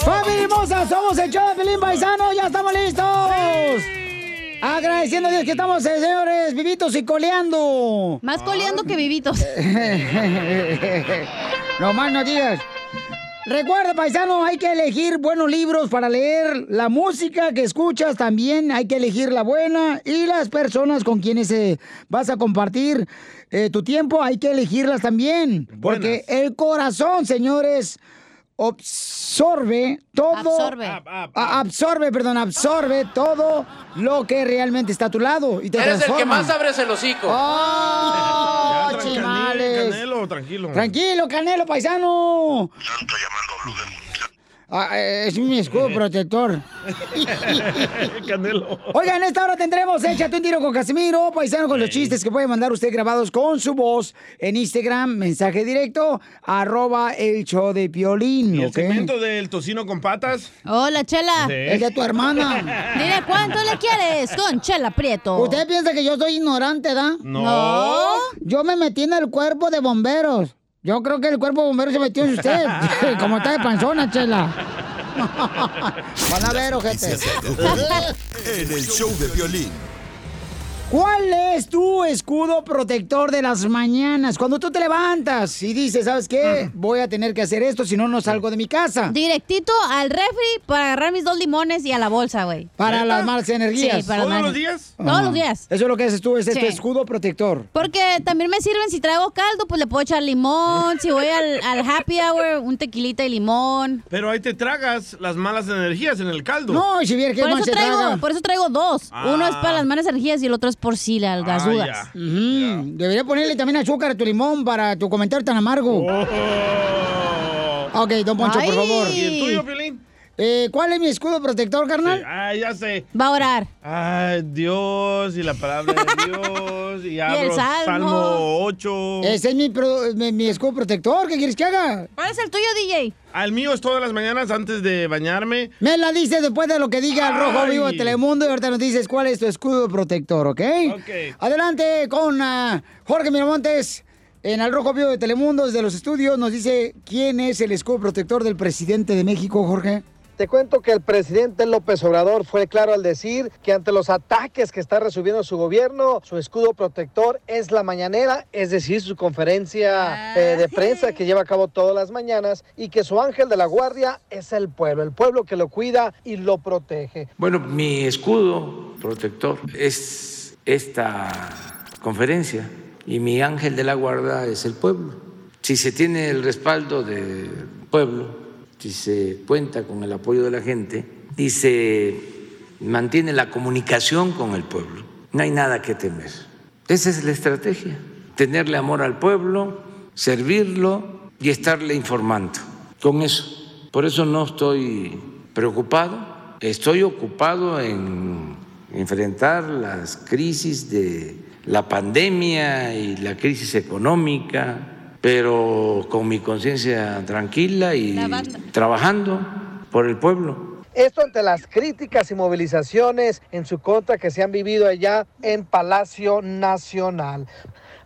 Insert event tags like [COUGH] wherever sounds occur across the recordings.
¡Familia hermosa! Somos el show de Pelín Paisano, ya estamos listos. Agradeciendo a Dios que estamos, eh, señores, vivitos y coleando. Más coleando que vivitos. [LAUGHS] no más no digas. Recuerda, paisano, hay que elegir buenos libros para leer. La música que escuchas también hay que elegir la buena. Y las personas con quienes eh, vas a compartir eh, tu tiempo hay que elegirlas también. Porque el corazón, señores, absorbe todo. Absorbe. A- absorbe, perdón, absorbe todo lo que realmente está a tu lado. Y te Eres el que transforma. más abres el hocico. ¡Oh, Ya, tranquilo! Canelo, tranquilo. Tranquilo, Canelo, paisano. Ah, eh, es mi escudo [LAUGHS] protector. [LAUGHS] Canelo. Oigan, en esta hora tendremos Échate un tiro con Casimiro, paisano con los chistes que puede mandar usted grabados con su voz en Instagram, mensaje directo, arroba el show de Piolín, ¿Y el segmento del tocino con patas? Hola, Chela. Sí. Es de tu hermana. [LAUGHS] Dile cuánto le quieres con Chela Prieto. ¿Usted piensa que yo soy ignorante, da? No. Yo me metí en el cuerpo de bomberos. Yo creo que el cuerpo de bomberos se metió en usted. [LAUGHS] Como está de panzona, chela. Van a ver, ojete. [LAUGHS] En el show de violín. ¿Cuál es tu escudo protector de las mañanas? Cuando tú te levantas y dices, ¿sabes qué? Voy a tener que hacer esto, si no, no salgo de mi casa. Directito al refri para agarrar mis dos limones y a la bolsa, güey. Para las malas energías. Sí, para ¿Todos las los días? Todos Ajá. los días. Eso es lo que haces tú, es este Sí. escudo protector. Porque también me sirven si traigo caldo, pues le puedo echar limón. Si voy al, [LAUGHS] al happy hour, un tequilita y limón. Pero ahí te tragas las malas energías en el caldo. No, y si vieras que Por eso, se traigo, traga. por eso traigo dos. Uno es Ah. para las malas energías y el otro es por si la- las Ah, dudas. Debería ponerle también azúcar a tu limón para tu comentario tan amargo. Oh. Ok, don Poncho, por favor. ¿Y el tuyo? Eh, ¿Cuál es mi escudo protector, carnal? Ah, ya sé. Va a orar. Ay, Dios y la palabra de [LAUGHS] Dios. Y abro el salmo. Salmo 8. Ese es mi, pro- mi, mi escudo protector. ¿Qué quieres que haga? ¿Cuál es el tuyo, DJ? Al mío es todas las mañanas antes de bañarme. Me la dices después de lo que diga el Rojo. Vivo de Telemundo y ahorita nos dices cuál es tu escudo protector, ¿ok? Ok. Adelante con ah, Jorge Miramontes. En el Rojo Vivo de Telemundo, desde los estudios, nos dice quién es el escudo protector del presidente de México, Jorge. Te cuento que el presidente López Obrador fue claro al decir que ante los ataques que está recibiendo su gobierno, su escudo protector es la mañanera, es decir, su conferencia eh, de prensa que lleva a cabo todas las mañanas y que su ángel de la guardia es el pueblo, el pueblo que lo cuida y lo protege. Bueno, mi escudo protector es esta conferencia y mi ángel de la guarda es el pueblo. Si se tiene el respaldo del pueblo, si se cuenta con el apoyo de la gente y se mantiene la comunicación con el pueblo, no hay nada que temer. Esa es la estrategia, tenerle amor al pueblo, servirlo y estarle informando. Con eso, por eso no estoy preocupado, estoy ocupado en enfrentar las crisis de la pandemia y la crisis económica, pero con mi conciencia tranquila y trabajando por el pueblo. Esto ante las críticas y movilizaciones en su contra que se han vivido allá en Palacio Nacional.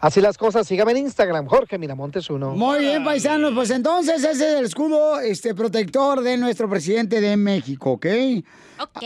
Así las cosas, sígame en Instagram, Jorge Miramontes uno. Muy bien, paisanos. Pues entonces ese es el escudo este, protector de nuestro presidente de México, ¿ok? Ok.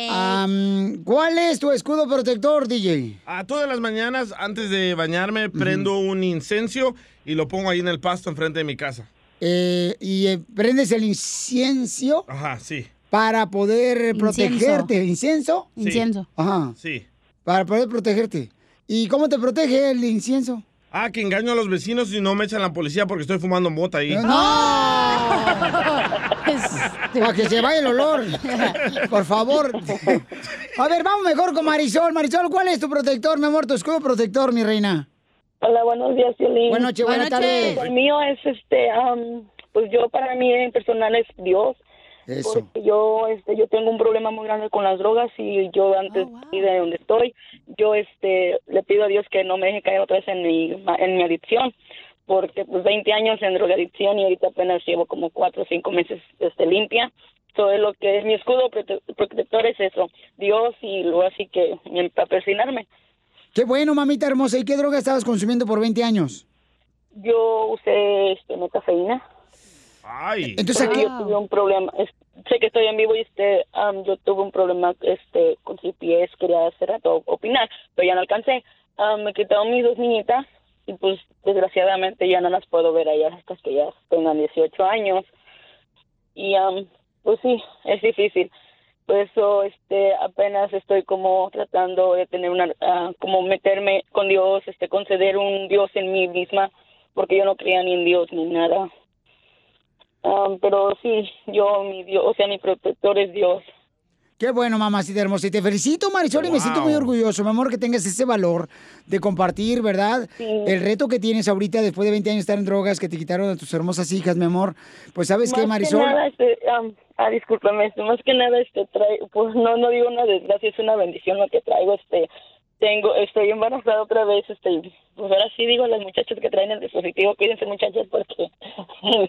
¿Cuál es tu escudo protector, DJ? A todas las mañanas, antes de bañarme, prendo un incenso y lo pongo ahí en el pasto enfrente de mi casa. Eh, y eh, prendes el incienso Ajá, sí, para poder Incienso. protegerte. ¿Incienso? Incienso. Ajá. sí. Para poder protegerte. ¿Y cómo te protege el incienso? Ah, que engaño a los vecinos y no me echan la policía porque estoy fumando mota ahí. ¡No! [LAUGHS] Para que se vaya el olor. Por favor. A ver, vamos mejor con Marisol. Marisol, ¿cuál es tu protector, mi amor? Tu escudo protector, mi reina. Hola, buenos días, Violín. Buenas noches, buenas Buenas tardes. El mío es, este, am, pues yo para mí en personal es Dios. Eso. Porque yo, este, yo tengo un problema muy grande con las drogas y yo antes Oh, wow. y de donde estoy, yo, este, le pido a Dios que no me deje caer otra vez en mi, en mi adicción. Porque pues 20 años en drogadicción y ahorita apenas llevo como 4 o 5 meses, este, limpia. Todo lo que es mi escudo prote- protector es eso, Dios y luego así que para persinarme. Qué bueno, mamita hermosa. ¿Y qué droga estabas consumiendo por 20 años? Yo usé, este, metafeína. Ay. Entonces, ¿a Porque qué? yo tuve un problema, es- sé que estoy en vivo y este, am, yo tuve un problema este con CPS, quería hace rato opinar, pero ya no alcancé. Am, me quitaron mis dos niñitas y pues desgraciadamente ya no las puedo ver allá hasta que ya tengan 18 años. Y am, pues sí, es difícil. Por eso este apenas estoy como tratando de tener una ah, como meterme con Dios, este conceder un Dios en mí misma, porque yo no creía ni en Dios ni nada. Um, pero sí, yo, mi Dios, o sea, mi protector es Dios. Qué bueno, mamacita hermosa. Y te felicito, Marisol, y me siento muy orgulloso, mi amor, que tengas ese valor de compartir, ¿verdad? Sí. El reto que tienes ahorita después de 20 años de estar en drogas, que te quitaron a tus hermosas hijas, mi amor. Pues, ¿sabes qué, Más Marisol? Que nada, este, um, ah, discúlpame, este, más que nada, este, trae, pues no, no digo una desgracia, es una bendición lo que traigo, este, tengo, estoy embarazada otra vez, este, pues ahora sí digo a las muchachas que traen el dispositivo, cuídense muchachas porque [LAUGHS]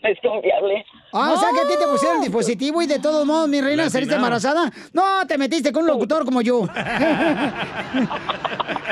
es confiable. Ah, o sea que a ti te pusieron el dispositivo y de todos modos, mi reina, saliste embarazada. No, te metiste con un locutor como yo. [LAUGHS]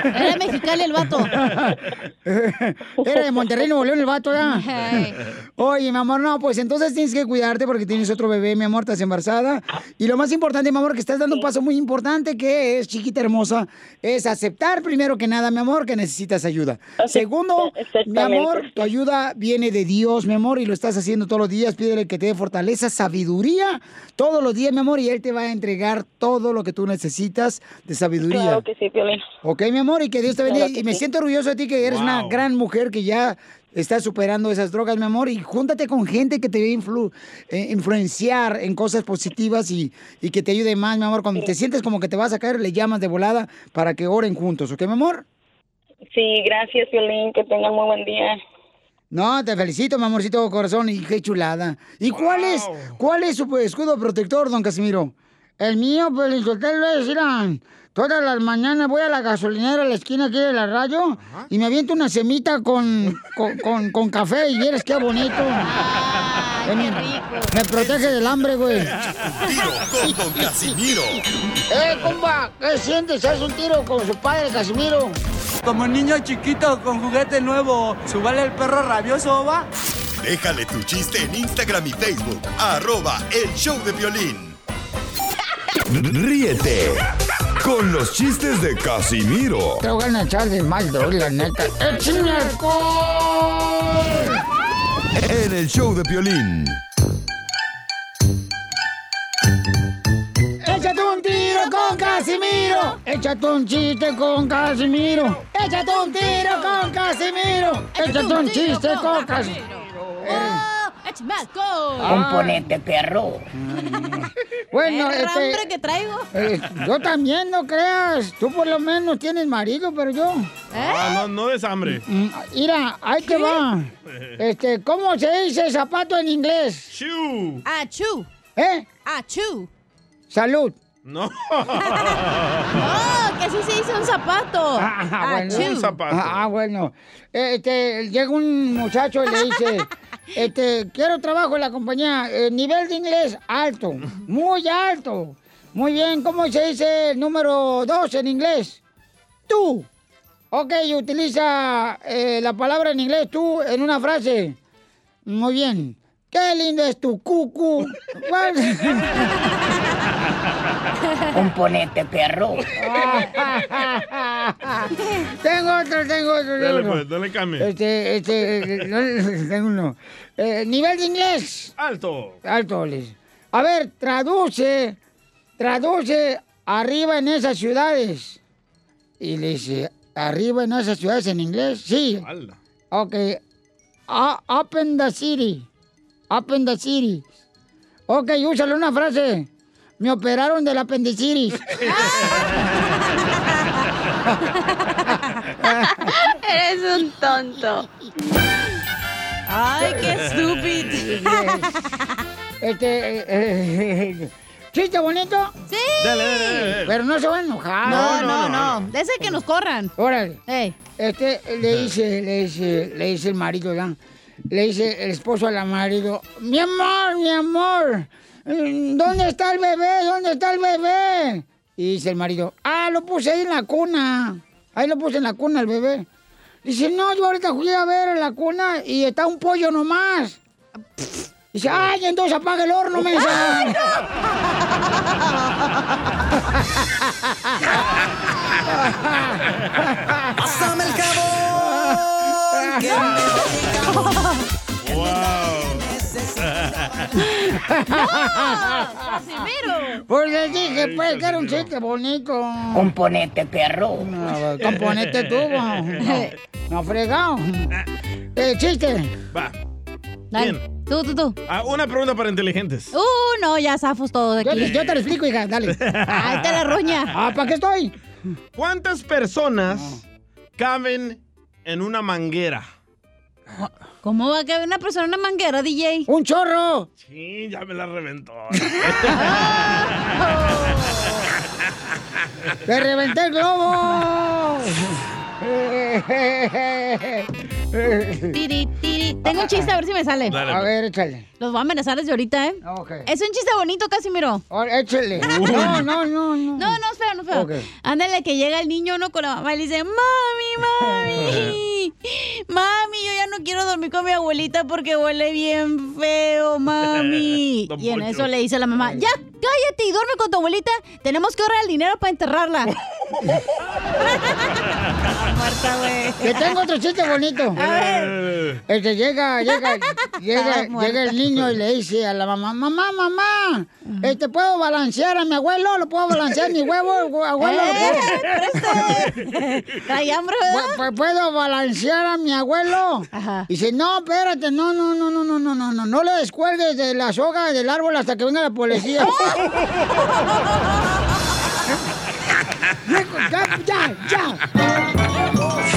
Era de Mexicali el vato. [LAUGHS] Era de Monterrey, Nuevo León, el vato, ¿ya? Hey. Oye, mi amor, no, pues entonces tienes que cuidarte porque tienes otro bebé, mi amor, estás embarazada. Y lo más importante, mi amor, que estás dando un paso muy importante, que es, chiquita hermosa, es aceptar primero que nada, mi amor, que necesitas ayuda. Segundo, [LAUGHS] mi amor, tu ayuda viene de Dios, mi amor, y lo estás haciendo todos los días. Pídele que te dé fortaleza, sabiduría todos los días, mi amor, y Él te va a entregar todo lo que tú necesitas de sabiduría. Claro que sí, Piolín. Ok, mi amor, y que Dios te bendiga. Claro y me sí. siento orgulloso de ti, que eres una Wow. gran mujer que ya está superando esas drogas, mi amor. Y júntate con gente que te va a influ- eh, influenciar en cosas positivas y, y que te ayude más, mi amor. Cuando te sientes como que te vas a caer, le llamas de volada para que oren juntos, ¿ok, mi amor? Sí, gracias, Piolín, que tengan muy buen día. No, te felicito, mi amorcito corazón, y qué chulada. ¿Y cuál es, cuál es su escudo protector, don Casimiro? El mío, pues, el hotel es, irán. Todas las mañanas voy a la gasolinera a la esquina aquí de la radio y me aviento una semita con, con, con- con café y eres qué bonito. [LAUGHS] Ay, qué rico. Me protege del hambre, güey. Tiro con Don Casimiro. ¡Eh, compa! ¿Qué sientes? ¿Haz un tiro con su padre, Casimiro? Como niño chiquito con juguete nuevo, ¿subale el perro rabioso, va? Déjale tu chiste en Instagram y Facebook. Arroba el show de violín. Ríete con los chistes de Casimiro Te voy a echar de mal, la neta. ¡Échame alcohol! En el show de violín. Échate un tiro con Casimiro. Échate un chiste con Casimiro. Échate un tiro con Casimiro. Échate un chiste con Casimiro. ¡Échame alcohol! Componente perro. Bueno, El hambre este. que traigo. eh, yo también, no creas. Tú por lo menos tienes marido, pero yo. Ah, no, no es hambre. Mm, Mira, ahí te va. [LAUGHS] Este, ¿cómo se dice zapato en inglés? Shoo. ¡Achú! ¿Eh? ¡Achú! Salud. No. [LAUGHS] [LAUGHS] ¡Oh! Que así se dice un zapato. Ah, bueno. Achú. Un zapato. Ah, ah, bueno. Este, llega un muchacho y le dice, este, quiero trabajo en la compañía, eh, nivel de inglés alto, muy alto. Muy bien, ¿cómo se dice el número dos en inglés? Tú. Ok, utiliza eh, la palabra en inglés tú en una frase. Muy bien. Qué lindo es tu cucu. [LAUGHS] [LAUGHS] Componente perro. [LAUGHS] tengo otro, tengo otro. Dale, tengo pues, otro. dale cambio. Este, este, eh, no, [LAUGHS] tengo uno. Eh, nivel de inglés. Alto. Alto, les. A ver, traduce, traduce arriba en esas ciudades. Y le dice, arriba en esas ciudades en inglés. Sí. Ala. Ok. Uh, up in the city. Up in the city. Ok, úsale una frase. Me operaron del apendicitis. [LAUGHS] Eres un tonto. Ay, qué estúpido. [LAUGHS] Este, eh, eh, ¿chiste bonito? Sí. Dale, dale, dale. Pero no se van a enojar. No, no, no. Ese que nos corran. Órale. Ey. Este le dice, le dice, le dice el marido, ¿ya? Le dice el esposo al marido, mi amor, mi amor, ¿dónde está el bebé? ¿Dónde está el bebé? Y dice el marido, ah, lo puse ahí en la cuna. Ahí lo puse en la cuna el bebé. Dice, no, yo ahorita fui a ver en la cuna y está un pollo nomás. Dice, ay, entonces apaga el horno, mensa. [LAUGHS] Pásame el jabón que [LAUGHS] Pues les dije, pues, que era un chiste bonito. Componente, perro. No, componente tú, [LAUGHS] no, no fregado. Eh, chiste. Va. Dale. Bien. Tú, tú, tú. Ah, una pregunta para inteligentes. Uh, no, ya zafos todo de aquí. yo te lo explico, hija, dale. [LAUGHS] Ay, te la roña. Ah, ¿para qué estoy? ¿Cuántas personas caben en una manguera? ¿Cómo va a caber una persona en una manguera, DJ? ¡Un chorro! Sí, ya me la reventó. [LAUGHS] ¡Te reventé el globo! Tengo un chiste, a ver si me sale. Dale, A pues. ver, échale. Los voy a amenazar desde ahorita, ¿eh? Ok. Es un chiste bonito, Casimiro. Ahora, échale. [LAUGHS] No, no, no, no. No, no, espera, no, espera. Ok. Ándale, que llega el niño, ¿no? Con la mamá y le dice, mami, mami. [LAUGHS] [LAUGHS] Mami, yo ya no quiero dormir con mi abuelita porque huele bien feo, mami. Y en eso le dice la mamá, ya, cállate y duerme con tu abuelita. Tenemos que ahorrar el dinero para enterrarla. Muerta, güey. Que tengo otro chiste bonito. A ver. Que llega, llega, [LAUGHS] llega, llega el niño y le dice a la mamá, mamá, mamá, este, ¿puedo balancear a mi abuelo? ¿Lo puedo balancear mi huevo, abuelo? ¿Lo puedo- ¡Eh! [LAUGHS] Trae hambre, ¿verdad? Pu- pu- ¿Puedo balancear a mi abuelo? Ajá. Dice, no, espérate, no, no, no, no, no, no, no, no, no le descuelgues de la soga del árbol hasta que venga la policía. [LAUGHS] ya, ya, ya.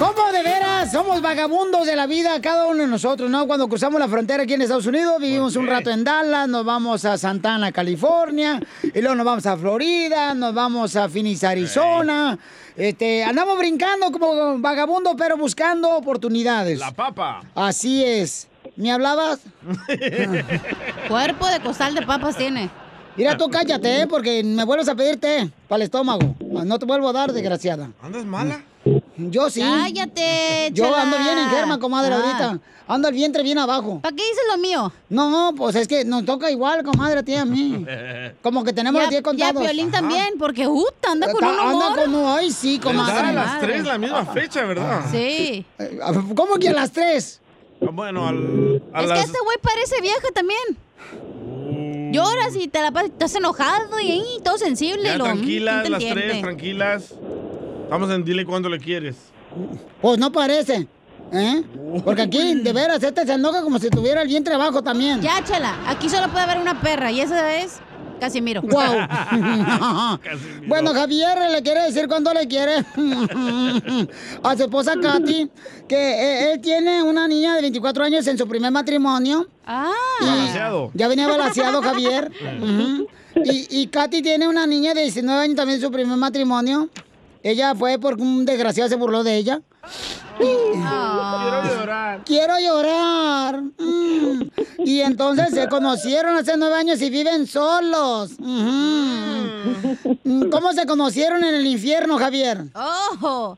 ¿Cómo de veras? Somos vagabundos de la vida, cada uno de nosotros, ¿no? Cuando cruzamos la frontera aquí en Estados Unidos, vivimos un rato en Dallas, nos vamos a Santana, California, y luego nos vamos a Florida, nos vamos a Phoenix, Arizona. Este, andamos brincando como vagabundos, pero buscando oportunidades. La papa. Así es. ¿Me hablabas? [LAUGHS] Cuerpo de costal de papas tiene. Mira, tú cállate, ¿eh? porque me vuelves a pedir té para el estómago. No te vuelvo a dar, desgraciada. ¿Andas mala? Yo sí. Cállate, Yo chela. ando bien en germa, comadre, Ah. ahorita. Ando el vientre bien abajo. ¿Para qué dices lo mío? No, pues es que nos toca igual, comadre, a ti y a mí. [LAUGHS] Como que tenemos Ya- los 10 ya contados. Piolín también, porque uh, anda con un Anda humor. con Ay, sí, comadre. a las tres la misma fecha, ¿verdad? Sí. Eh, ¿Cómo que a las 3? Ah, Bueno, al, a Es las... que este güey parece vieja también. Lloras y te la pasas, estás enojado y todo sensible. Ya y lo, mm, tranquilas, ¿quién te las tres, tranquilas. Vamos en dile cuándo le quieres. Pues no parece. ¿Eh? Porque aquí, de veras, este se enoja como si tuviera el vientre abajo también. Ya, chela, aquí solo puede haber una perra y esa es Casimiro. Wow. [LAUGHS] [LAUGHS] bueno, Javier le quiere decir cuándo le quiere [LAUGHS] a su esposa Katy que eh, él tiene una niña de 24 años en su primer matrimonio. Ah. Balanceado. Ya venía balanceado Javier. Y, y Katy tiene una niña de 19 años también en su primer matrimonio. Ella fue porque un desgraciado se burló de ella. Quiero llorar. Quiero llorar. Mm. Y entonces se conocieron hace nueve años y viven solos. Mm, ¿Cómo se conocieron en el infierno, Javier? ¡Oh!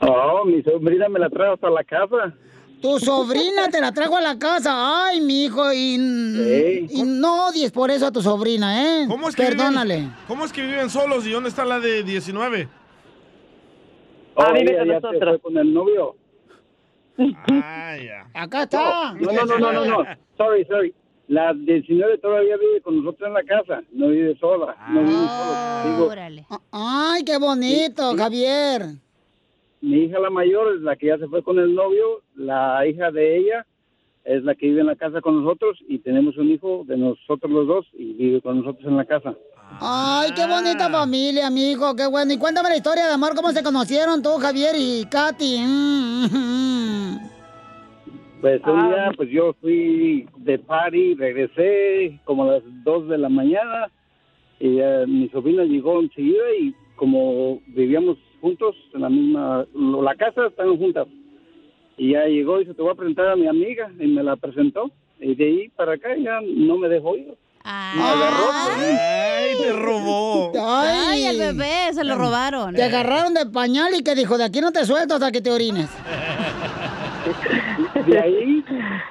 Oh, mi sobrina me la trae hasta la casa. Tu sobrina te la trajo a la casa. Ay, mi hijo. Y, Sí. y no odies por eso a tu sobrina, ¿eh? ¿Cómo es que Perdónale. Viven, ¿Cómo es que viven solos y dónde está la de 19? Ah, Oh, vive con ya se nosotros. fue con el novio. Ah, ya. Acá está. No, no, no, no, no, no. [LAUGHS] Sorry, sorry. La 19 todavía vive con nosotros en la casa. No vive sola. No vive sola. Digo, Ay, qué bonito, Javier. mi hija la mayor es la que ya se fue con el novio. La hija de ella es la que vive en la casa con nosotros. Y tenemos un hijo de nosotros los dos y vive con nosotros en la casa. Ay, qué bonita familia, amigo, qué bueno. Y cuéntame la historia de amor, cómo se conocieron tú, Javier y Katy. Mm. Pues un Ah. día, pues yo fui de party, regresé como a las 2 de la mañana y mi sobrina llegó enseguida y como vivíamos juntos en la misma, la casa estaban juntas. Y ya llegó y se te voy a presentar a mi amiga y me la presentó. Y de ahí para acá ya no me dejó ir. Me agarró. Ay, te robó. Ay, el bebé, se lo robaron. Te agarraron de pañal y que dijo, de aquí no te suelto hasta que te orines. [LAUGHS] De ahí,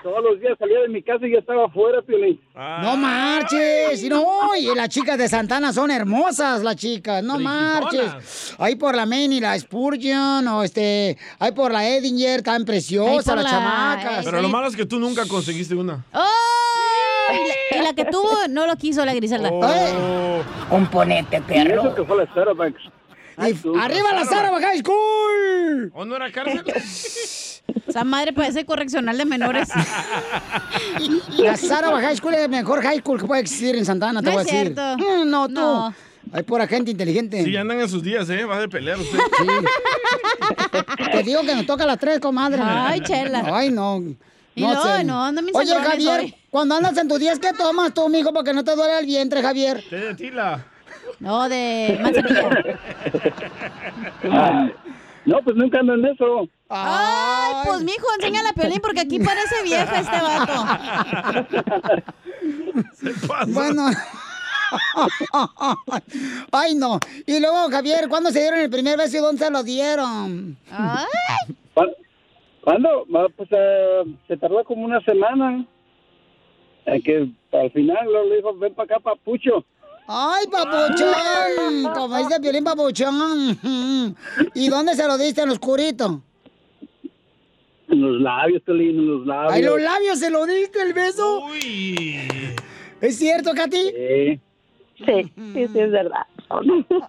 todos los días salía de mi casa y ya estaba afuera, Piolín. No marches. Y no, y las chicas de Santana son hermosas, las chicas. No marches. Ahí por la Main y la Spurgeon, o este, ahí por la Edinger, tan preciosa, las la- chamacas. Pero lo malo es que tú nunca conseguiste una. ¡Oh! Y la, y la que tuvo no lo quiso la Griselda. Oh. Un ponete, Y eso que fue la Starbucks. ¡Arriba la Sara High School! ¿O no era cárcel? [LAUGHS] Esa madre parece correccional de menores. [LAUGHS] La Sara High School es el mejor high school que puede existir en Santana, te No voy a es decir. cierto. Mm, No, tú. No. Hay pura gente inteligente. Sí, andan en sus días, ¿eh? Va de pelear usted. Te digo que nos toca a las tres, comadre. Ay, chela. Ay, no. Y no, no, andan mis Oye, sangrones Javier, hoy. Cuando andas en tus días, ¿qué tomas tú, mijo, para que no te duele el vientre, Javier? De tila. No, de manzanilla. Ah, no, pues nunca ando en eso. Ay, pues mijo, enséñale a Piolín porque aquí parece vieja este vato. Bueno. Ay, no. Y luego, Javier, ¿cuándo se dieron el primer beso y dónde se lo dieron? ¿Cuándo? ¿Cuándo? Ah, Pues eh, se tardó como una semana. En que al final luego le dijo, ven para acá, papucho. ¡Ay, papuchón! [LAUGHS] Como dice Piolín, papuchón. [LAUGHS] ¿Y dónde se lo diste? ¿En oscurito? En los labios, Piolín, en los labios. ¡Ay, los labios se lo diste el beso! ¿Es cierto, Katy? Sí. Sí, sí, sí, es verdad.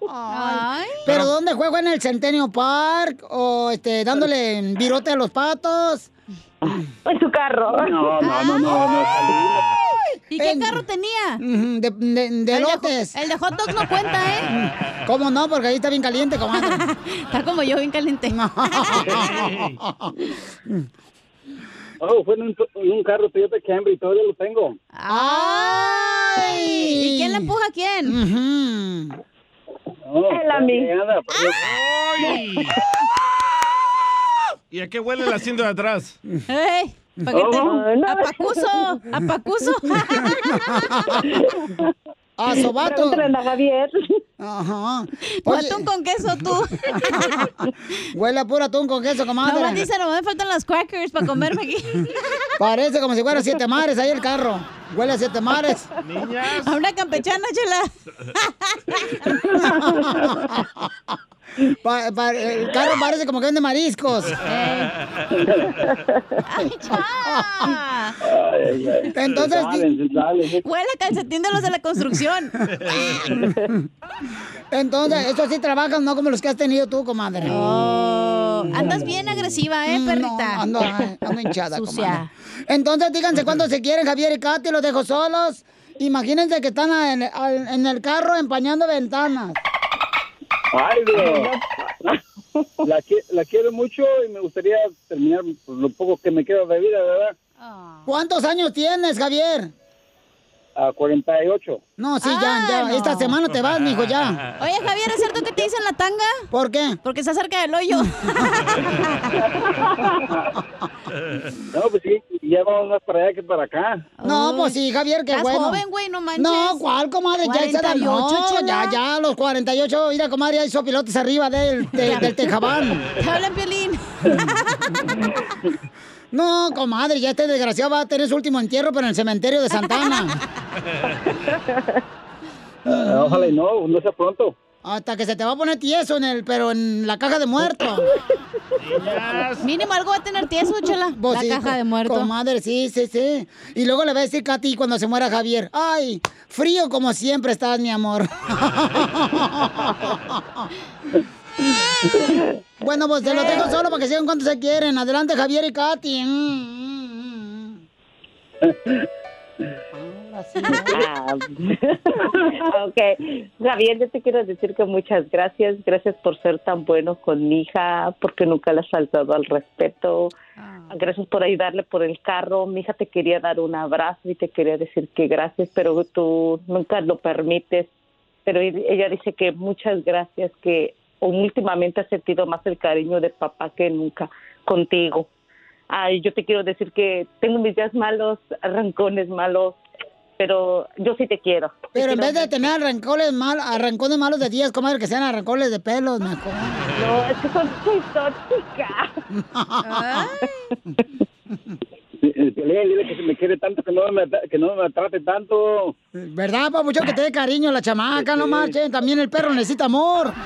Ay. ¿Pero dónde juego? ¿En el Centennial Park? ¿O este, dándole virote a los patos? [COUGHS] En su carro. No, no, no, no. no. ¿Y qué carro tenía? De, de, de El de lotes. el de hot dogs no cuenta, ¿eh? [LAUGHS] ¿Cómo no? Porque ahí está bien caliente, comadre. [LAUGHS] Está como yo, bien caliente. [LAUGHS] Oh, fue en un, en un carro Toyota Camry, todavía lo tengo. ¡Ay! ¿Y quién le empuja a quién? No, El a mí. pero- ¡Ay! ¿Y a qué huele el asiento de atrás? ¡Ey! ¿Pa' qué te- Oh, no. [LAUGHS] ¡A Pacuso! ¡A Pacuso! ¡A sobato! A Javier. Ajá. ¿O Oye, atún con queso tú? [LAUGHS] huele a puro atún con queso, comadre. Nomás dice, no me faltan las crackers para comerme aquí. [LAUGHS] Parece como si fuera siete mares ahí el carro. Huele a siete mares. Niñas. A una campechana, chela. Pa- pa- el carro parece como que vende mariscos. ¡Ay, cha! Ay, ay, ay. Entonces, Se salen, se salen. Huele a calcetín de los de la construcción. Entonces, estos sí trabajan, no como los que has tenido tú, comadre. Oh, andas bien agresiva, ¿eh, Mm, perrita? No, ando, ando hinchada, Sucia. comadre. Entonces, díganse cuándo se quieren, Javier y Katy, los dejo solos. Imagínense que están en el carro empañando ventanas. Ay, Dios. La, la quiero mucho y me gustaría terminar pues, lo poco que me queda de vida, ¿verdad? ¿Cuántos años tienes, Javier? A 48. No, sí, Ah, ya, ya. no. Esta semana te vas, mijo, ya. [LAUGHS] Oye, Javier, ¿es cierto que te dicen la tanga? ¿Por qué? Porque está cerca del hoyo. [LAUGHS] No, pues sí, ya vamos más para allá que para acá. No, pues sí, Javier, qué Estás bueno. joven, güey, no manches. No, ¿cuál, comadre? Ya 48, no, ya, ya, los 48, mira, comadre, hay sopilotes arriba del, de- del [LAUGHS] tejabán. Te hablan, Piolín. No, comadre, ya este desgraciado va a tener su último entierro, pero en el cementerio de Santana. Ah, ojalá y no, no sea pronto. Hasta que se te va a poner tieso en el, pero en la caja de muertos. Mínimo algo va a tener tieso, chela. Vos la sí, caja de muerto. Comadre, sí, sí, sí. Y luego le va a decir Katy cuando se muera Javier. Ay, frío como siempre estás, mi amor. [LAUGHS] bueno, pues se lo dejo solo para que sigan cuando se quieren. Adelante, Javier y Katy. Mm, mm, Ah, [LAUGHS] ok, Javier, yo te quiero decir que muchas gracias, gracias por ser tan bueno con mi hija, porque nunca le has faltado al respeto, gracias por ayudarle por el carro, mi hija te quería dar un abrazo y te quería decir que gracias, pero tú nunca lo permites, pero ella dice que muchas gracias, que últimamente ha sentido más el cariño de papá que nunca contigo. Ay, yo te quiero decir que tengo mis días malos, arrancones malos, pero yo sí te quiero. Te Pero en quiero vez de tener arrancones, mal, arrancones malos de 10, comadre, que sean arrancones de pelos, mejor. No, es que son, soy [LAUGHS] Piolín, dile que se me quiere tanto, que no me, que no me trate tanto. ¿Verdad, papuchón, que te dé cariño la chamaca? No marchen, también el perro necesita amor. [LAUGHS]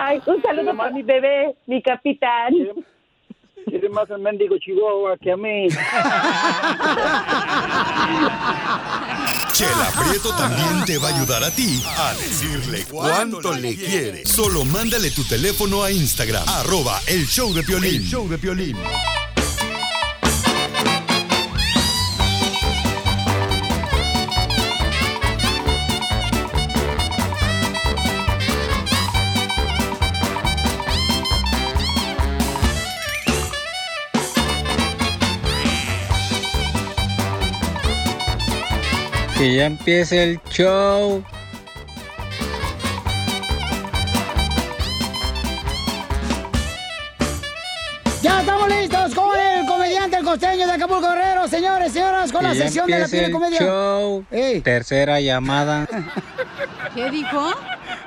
Ay, un saludo para mi bebé, mi capitán. Quiere más el mendigo Chihuahua que a mí. [LAUGHS] Chela Prieto también te va a ayudar a ti a decirle cuánto le quiere. Solo mándale tu teléfono a Instagram, arroba el show de Piolín. El show de Piolín. Que ya empiece el show. Ya estamos listos con el comediante, el costeño de Acapulco Guerrero, señores, señoras, con la ya sección de la el comedia. show. Tercera llamada. ¿Qué dijo?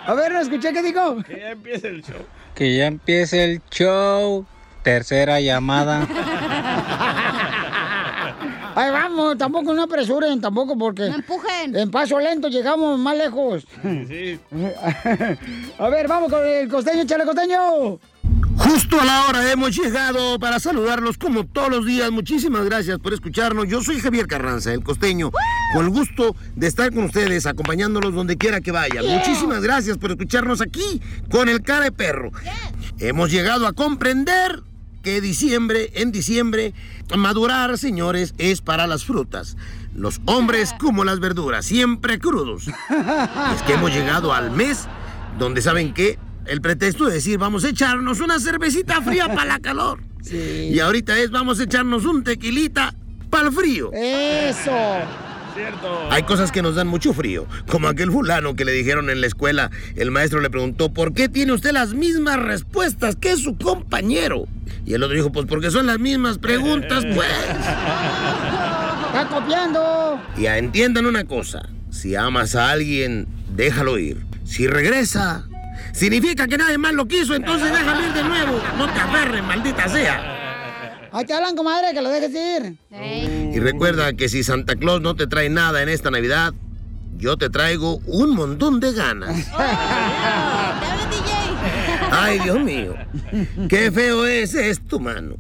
A ver, no escuché qué dijo. Que ya empiece el show. Que ya empiece el show. Tercera llamada. [LAUGHS] Ahí vamos, tampoco no apresuren, tampoco porque... No empujen. En paso lento llegamos más lejos. Sí. A ver, vamos con el costeño, chale costeño. Justo a la hora hemos llegado para saludarlos como todos los días. Muchísimas gracias por escucharnos. Yo soy Javier Carranza, el costeño, con el gusto de estar con ustedes, acompañándolos donde quiera que vayan. Yeah. Muchísimas gracias por escucharnos aquí con el cara de perro. Hemos llegado a comprender que diciembre, en diciembre, madurar, señores, es para las frutas. Los hombres [LAUGHS] como las verduras, siempre crudos. Es que hemos llegado al mes donde, ¿saben qué? El pretexto de decir, vamos a echarnos una cervecita fría para la calor. [LAUGHS] Y ahorita es, vamos a echarnos un tequilita para el frío. Eso. Cierto. Hay cosas que nos dan mucho frío, como aquel fulano que le dijeron en la escuela, el maestro le preguntó, ¿por qué tiene usted las mismas respuestas que su compañero? Y el otro dijo, pues porque son las mismas preguntas, pues. [LAUGHS] Está copiando. Ya entiendan una cosa, si amas a alguien, déjalo ir. Si regresa, significa que nadie más lo quiso, entonces déjalo ir de nuevo. No te aferres, maldita sea. Ahí te hablan, comadre, que lo dejes ir. Y recuerda que si Santa Claus no te trae nada en esta Navidad, yo te traigo un montón de ganas. [LAUGHS] Ay, Dios mío. Qué feo es esto, mano.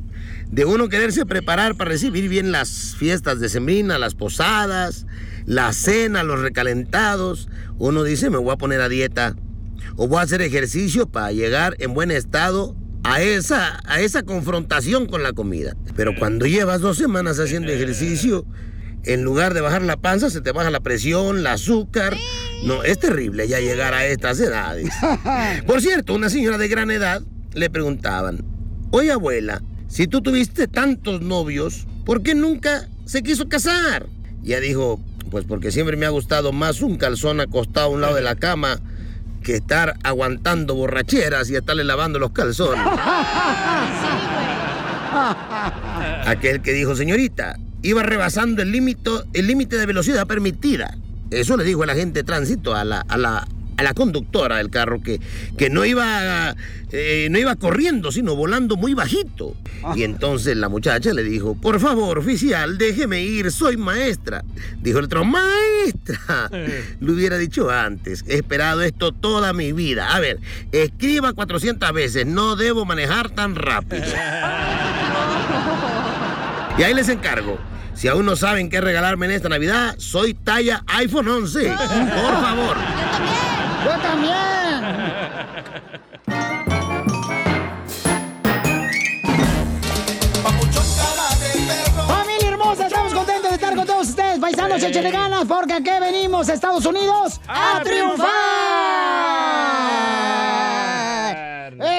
De uno quererse preparar para recibir bien las fiestas de sembrina, las posadas, la cena, los recalentados. Uno dice, me voy a poner a dieta. O voy a hacer ejercicio para llegar en buen estado a esa, a esa confrontación con la comida. Pero cuando llevas dos semanas haciendo [LAUGHS] ejercicio, en lugar de bajar la panza, se te baja la presión, el azúcar. No, es terrible ya llegar a estas edades. [LAUGHS] Por cierto, una señora de gran edad le preguntaban, oye abuela, si tú tuviste tantos novios, ¿por qué nunca se quiso casar? Y ella dijo, pues porque siempre me ha gustado más un calzón acostado a un lado de la cama que estar aguantando borracheras y estarle lavando los calzones. [LAUGHS] Aquel que dijo, señorita, iba rebasando el límite el límite de velocidad permitida. Eso le dijo el agente de tránsito a la, a la a la conductora del carro que, que no, iba, eh, no iba corriendo, sino volando muy bajito. Y entonces la muchacha le dijo, por favor, oficial, déjeme ir, soy maestra. Dijo el otro, maestra. Lo hubiera dicho antes, he esperado esto toda mi vida. A ver, escriba 400 veces, no debo manejar tan rápido. [LAUGHS] Y ahí les encargo. Si aún no saben qué regalarme en esta Navidad, soy talla iPhone 11. [LAUGHS] Por favor. ¡Yo también! ¡Familia hermosa! Estamos contentos de estar con todos ustedes, paisanos, Sí. échenle ganas, porque aquí venimos, Estados Unidos, a, ¡A triunfar.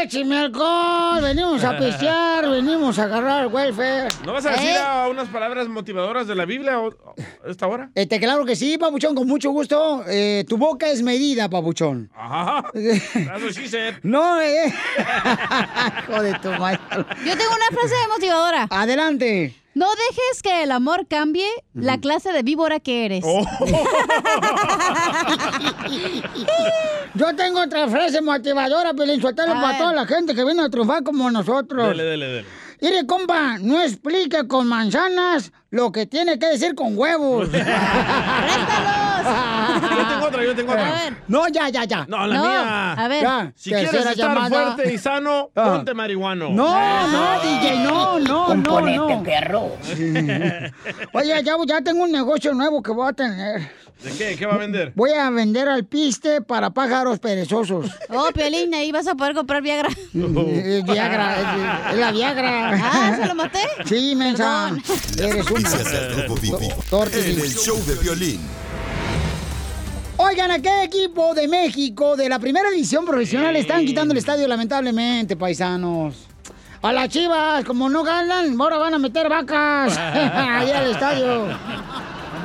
¡Écheme alcohol! Venimos a pistear, [LAUGHS] venimos a agarrar el welfare. ¿No vas a decir ¿Eh? a unas palabras motivadoras de la Biblia o- a esta hora? Este, claro que sí, papuchón, con mucho gusto. Eh, tu boca es medida, papuchón. Ajá. That's what she said. No, eh. [LAUGHS] Hijo de tu madre. Yo tengo una frase motivadora. Adelante. No dejes que el amor cambie la clase de víbora que eres. [LAUGHS] Yo tengo otra frase motivadora, Pelín para toda la gente que viene a triunfar como nosotros. Dele, dele, dele. Mire, compa, no explique con manzanas lo que tiene que decir con huevos. [LAUGHS] [LAUGHS] Yo tengo otra, yo tengo otra. No, ya, ya, ya. No, la mía. Ya, Si quieres tercera estar llamada. fuerte y sano, Ah. ponte marihuano. No, no, DJ, no, no, no, no. perro. [LAUGHS] Oye, ya, ya tengo un negocio nuevo que voy a tener. ¿De qué? ¿Qué va a vender? Voy a vender alpiste para pájaros perezosos. Oh, Piolín, ahí vas a poder comprar Viagra. [LAUGHS] Viagra, es, es la Viagra. Ah, ¿se lo maté? Sí, mensa. Eres una. Rojo Vivo en el show de violín. Oigan, ¿a qué equipo de México de la primera división profesional están quitando el estadio lamentablemente, paisanos? A las chivas, como no ganan, ahora van a meter vacas [LAUGHS] [LAUGHS] ahí al estadio.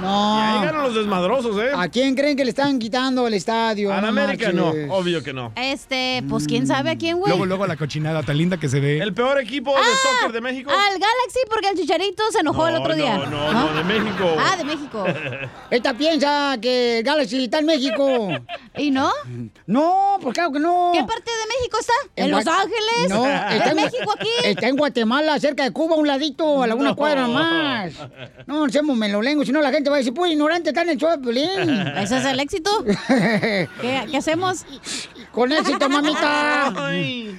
No. Y ahí ganan los desmadrosos, ¿eh? ¿A quién creen que le están quitando el estadio? A la No América no, obvio que no. Este, pues quién sabe a quién, güey. Luego, luego la cochinada tan linda que se ve. El peor equipo de soccer de México. Al Galaxy porque el Chicharito se enojó el otro día. no, no, no, de México. Ah, de México. [LAUGHS] Esta piensa que el Galaxy está en México. ¿Y no? No, pues claro que no. ¿Qué parte de México está? ¿En, Los Ángeles? No, ¿Es está en, México aquí? Está en Guatemala, cerca de Cuba, un ladito, a alguna No. cuadra más. No, no seamos melolengos, si no la gente va a decir, pues ignorante, está en el show de Piolín. [LAUGHS] ¿Ese es el éxito? [LAUGHS] ¿Qué, qué hacemos? Con éxito, mamita.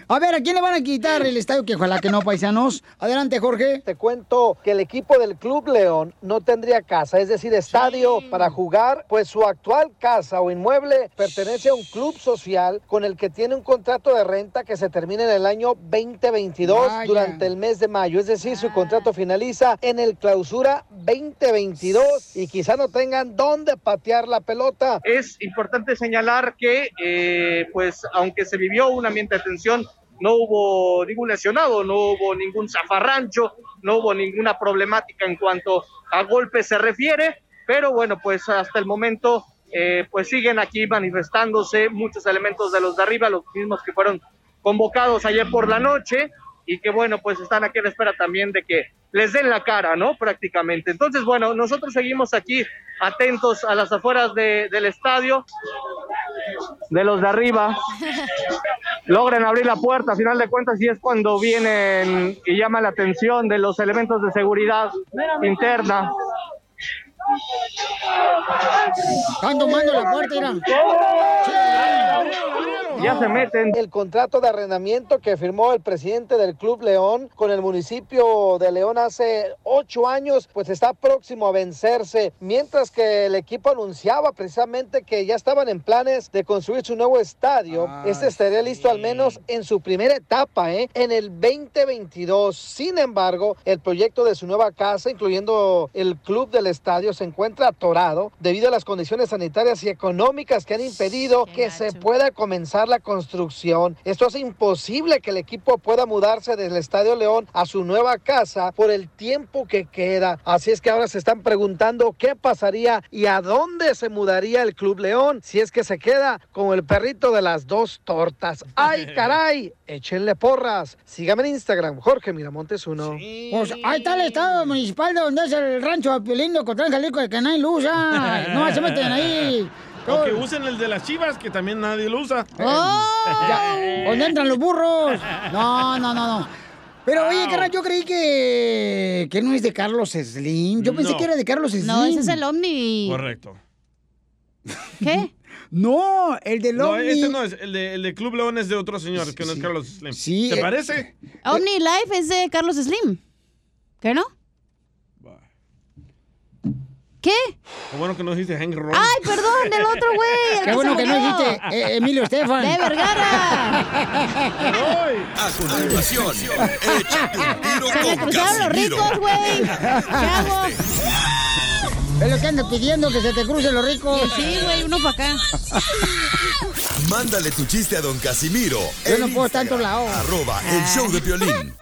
A ver, ¿a quién le van a quitar el estadio? Que ojalá que no, paisanos. Adelante, Jorge. Te cuento que el equipo del Club León no tendría casa, es decir, estadio para jugar, pues su actual casa o inmueble pertenece a un club social con el que tiene un contrato de renta que se termina en el año 2022 Vaya. durante el mes de mayo, es decir, su contrato finaliza en el clausura 2022 y quizá no tengan dónde patear la pelota. Es importante señalar que, eh, pues, aunque se vivió un ambiente de tensión, no hubo ningún lesionado, no hubo ningún zafarrancho, no hubo ninguna problemática en cuanto a golpes se refiere, pero bueno, pues hasta el momento, eh, pues siguen aquí manifestándose muchos elementos de los de arriba, los mismos que fueron convocados ayer por la noche y que bueno, pues están aquí a la espera también de que les den la cara, ¿no? Prácticamente. Entonces, bueno, nosotros seguimos aquí atentos a las afueras de- del estadio, de los de arriba. [LAUGHS] Logran abrir la puerta, a final de cuentas, y es cuando vienen y llama la atención de los elementos de seguridad interna. Están tomando la puerta, mira. Ya se meten. El contrato de arrendamiento que firmó el presidente del Club León con el municipio de León hace ocho años, pues está próximo a vencerse. Mientras que el equipo anunciaba precisamente que ya estaban en planes de construir su nuevo estadio. este estaría listo al menos en su primera etapa, ¿eh? en el 2022. Sin embargo, el proyecto de su nueva casa, incluyendo el club del estadio, se encuentra atorado debido a las condiciones sanitarias y económicas que han impedido que se pueda comenzar la construcción. Esto hace imposible que el equipo pueda mudarse del Estadio León a su nueva casa por el tiempo que queda. Así es que ahora se están preguntando qué pasaría y a dónde se mudaría el Club León si es que se queda con el perrito de las dos tortas. ¡Ay, [LAUGHS] caray! Échenle porras. Sígame en Instagram, Jorge Miramontes uno. Pues ahí está el estado municipal de donde es el rancho de Piolín de Cotlán, Jalisco, de que no hay luz, ah. No se meten ahí. O que usen el de las chivas, que también nadie lo usa. ¡Oh! Ya, ¿Dónde entran los burros? [LAUGHS] No, no, no, no. Pero oye, carnal, yo creí que, que no es de Carlos Slim. Yo pensé No. que era de Carlos Slim. No, ese es el Omni. Correcto. ¿Qué? [LAUGHS] No, el del No, Omni. este no es. El de, el de Club León es de otro señor, que no es Carlos Slim. Sí, ¿Te eh, parece? Omni Life es de Carlos Slim. ¿Qué no? ¿Qué? Qué bueno que no dijiste Hank Ron. Ay, perdón, del otro güey. el Qué bueno que no dijiste eh, Emilio Estefan. De Vergara. A continuación, échate un tiro Se me cruzaron los ricos, güey. ¿Qué hago? Es lo que anda pidiendo, que se te crucen los ricos. Sí, güey, uno para acá. Mándale tu chiste a don Casimiro. Yo no puedo estar en todos lados. Arroba el show de violín.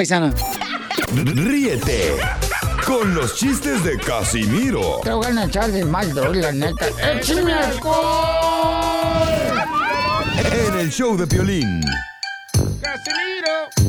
paisana. Ríete con los chistes de Casimiro Te voy a echar de mal, la neta. ¡Échame en el show de violín. Échate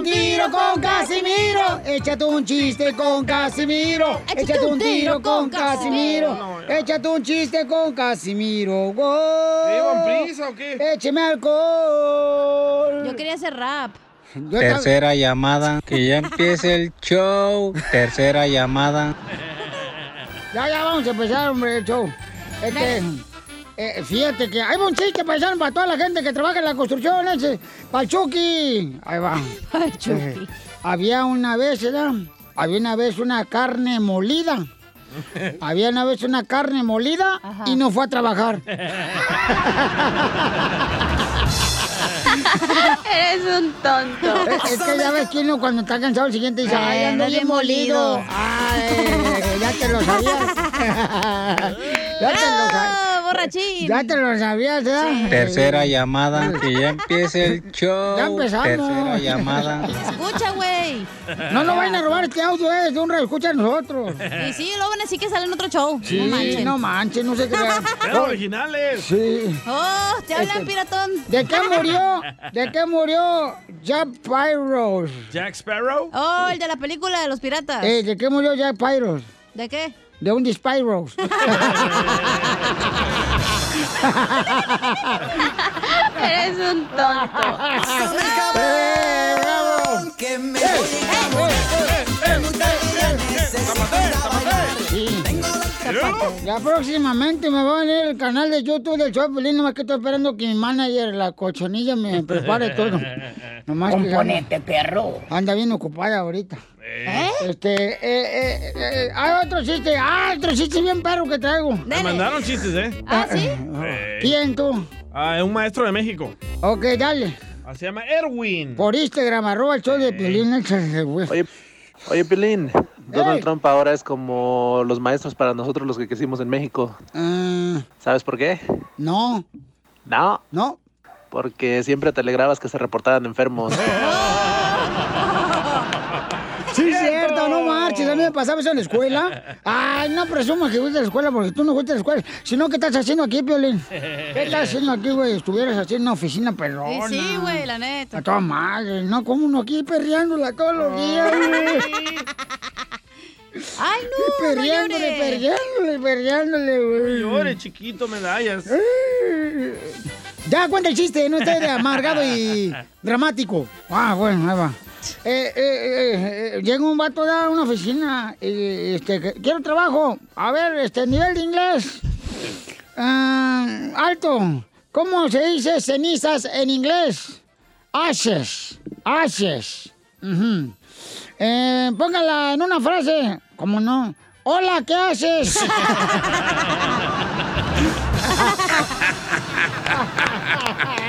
un tiro con Casimiro. Échate un chiste con Casimiro. Échate un tiro con Casimiro. Échate un chiste con Casimiro. ¿Te llevan ¡Gol! prisa o qué? Écheme alcohol. Yo quería hacer rap. Tercera llamada, que ya empiece el show. Tercera llamada. Ya, ya vamos a empezar, hombre, el show. Este, eh, fíjate que hay un chiste paisano para toda la gente que trabaja en la construcción, ese. Para Chucky. Ahí va. [LAUGHS] Eh, había una vez, ¿verdad? Había una vez una carne molida. [LAUGHS] Había una vez una carne molida y no fue a trabajar. [LAUGHS] Eres un tonto. Es, es que ya ves que uno cuando está cansado el siguiente dice, ay, ando bien molido. Ay, ya te lo sabías. ya te lo sabías. Ya te lo sabías, ¿verdad? Tercera llamada, que ya empiece el show. Ya empezamos. Tercera llamada. Escucha, güey. No nos vayan a robar este audio, es de un radio escucha a nosotros. Y sí, luego van a decir que sale en otro show. Sí, no manchen. no manches, no se crean. [LAUGHS] Eran originales. Sí. Oh, te hablan, Este- piratón. ¿De qué murió? ¿De qué murió Jack Pyros? Jack Sparrow. Oh, el de la película de los piratas. Eh, ¿De qué murió Jack Pyros? ¿De qué? De un Dispyros. [LAUGHS] Eres un tonto. ¡Eh, bravo! Que me Ya próximamente me va a venir el canal de YouTube del show de Piolín, nomás que estoy esperando que mi manager, la cochonilla, me [LAUGHS] prepare todo. Nomás que Componente, perro. anda bien ocupada ahorita. Este, eh, eh, eh, hay otro chiste, ah, otro chiste bien perro que traigo. Me mandaron chistes, ¿eh? ¿Ah, sí? Eh, ¿Quién tú? ah, es un maestro de México. Ok, dale. Ah, Se llama Erwin. Por Instagram, arroba el show de güey. Oye, oye, Pilín, Donald. Trump ahora es como los maestros para nosotros los que crecimos en México. Ah, ¿Sabes por qué? no, No, no. porque siempre te alegrabas que se reportaran enfermos. [LAUGHS] Sí, es cierto, no marches. A mí me pasaba eso en la escuela. Ay, no presumas que fuiste a la escuela porque tú no fuiste a la escuela. Sino, ¿qué estás haciendo aquí, Piolín? ¿Qué estás haciendo aquí, güey? Estuvieras haciendo una oficina Sí, perrona. sí, güey, la neta. A toda madre, ¿no? Como uno aquí perreándola todos los días, güey. Ay, no, no Perreándole, llores. perreándole, perreándole, güey. Llore, chiquito, medallas. Ya, cuenta el chiste, no esté de amargado y [LAUGHS] dramático. Ah, bueno, ahí va. eh, eh, eh, eh, llega un vato a una oficina, y, este, quiero trabajo. A ver, este, nivel de inglés. Ah, alto. ¿Cómo se dice cenizas en inglés? Ashes. Ashes. Ujú. Eh, póngala en una frase. ¿Cómo no? Hola, ¿qué haces? [LAUGHS]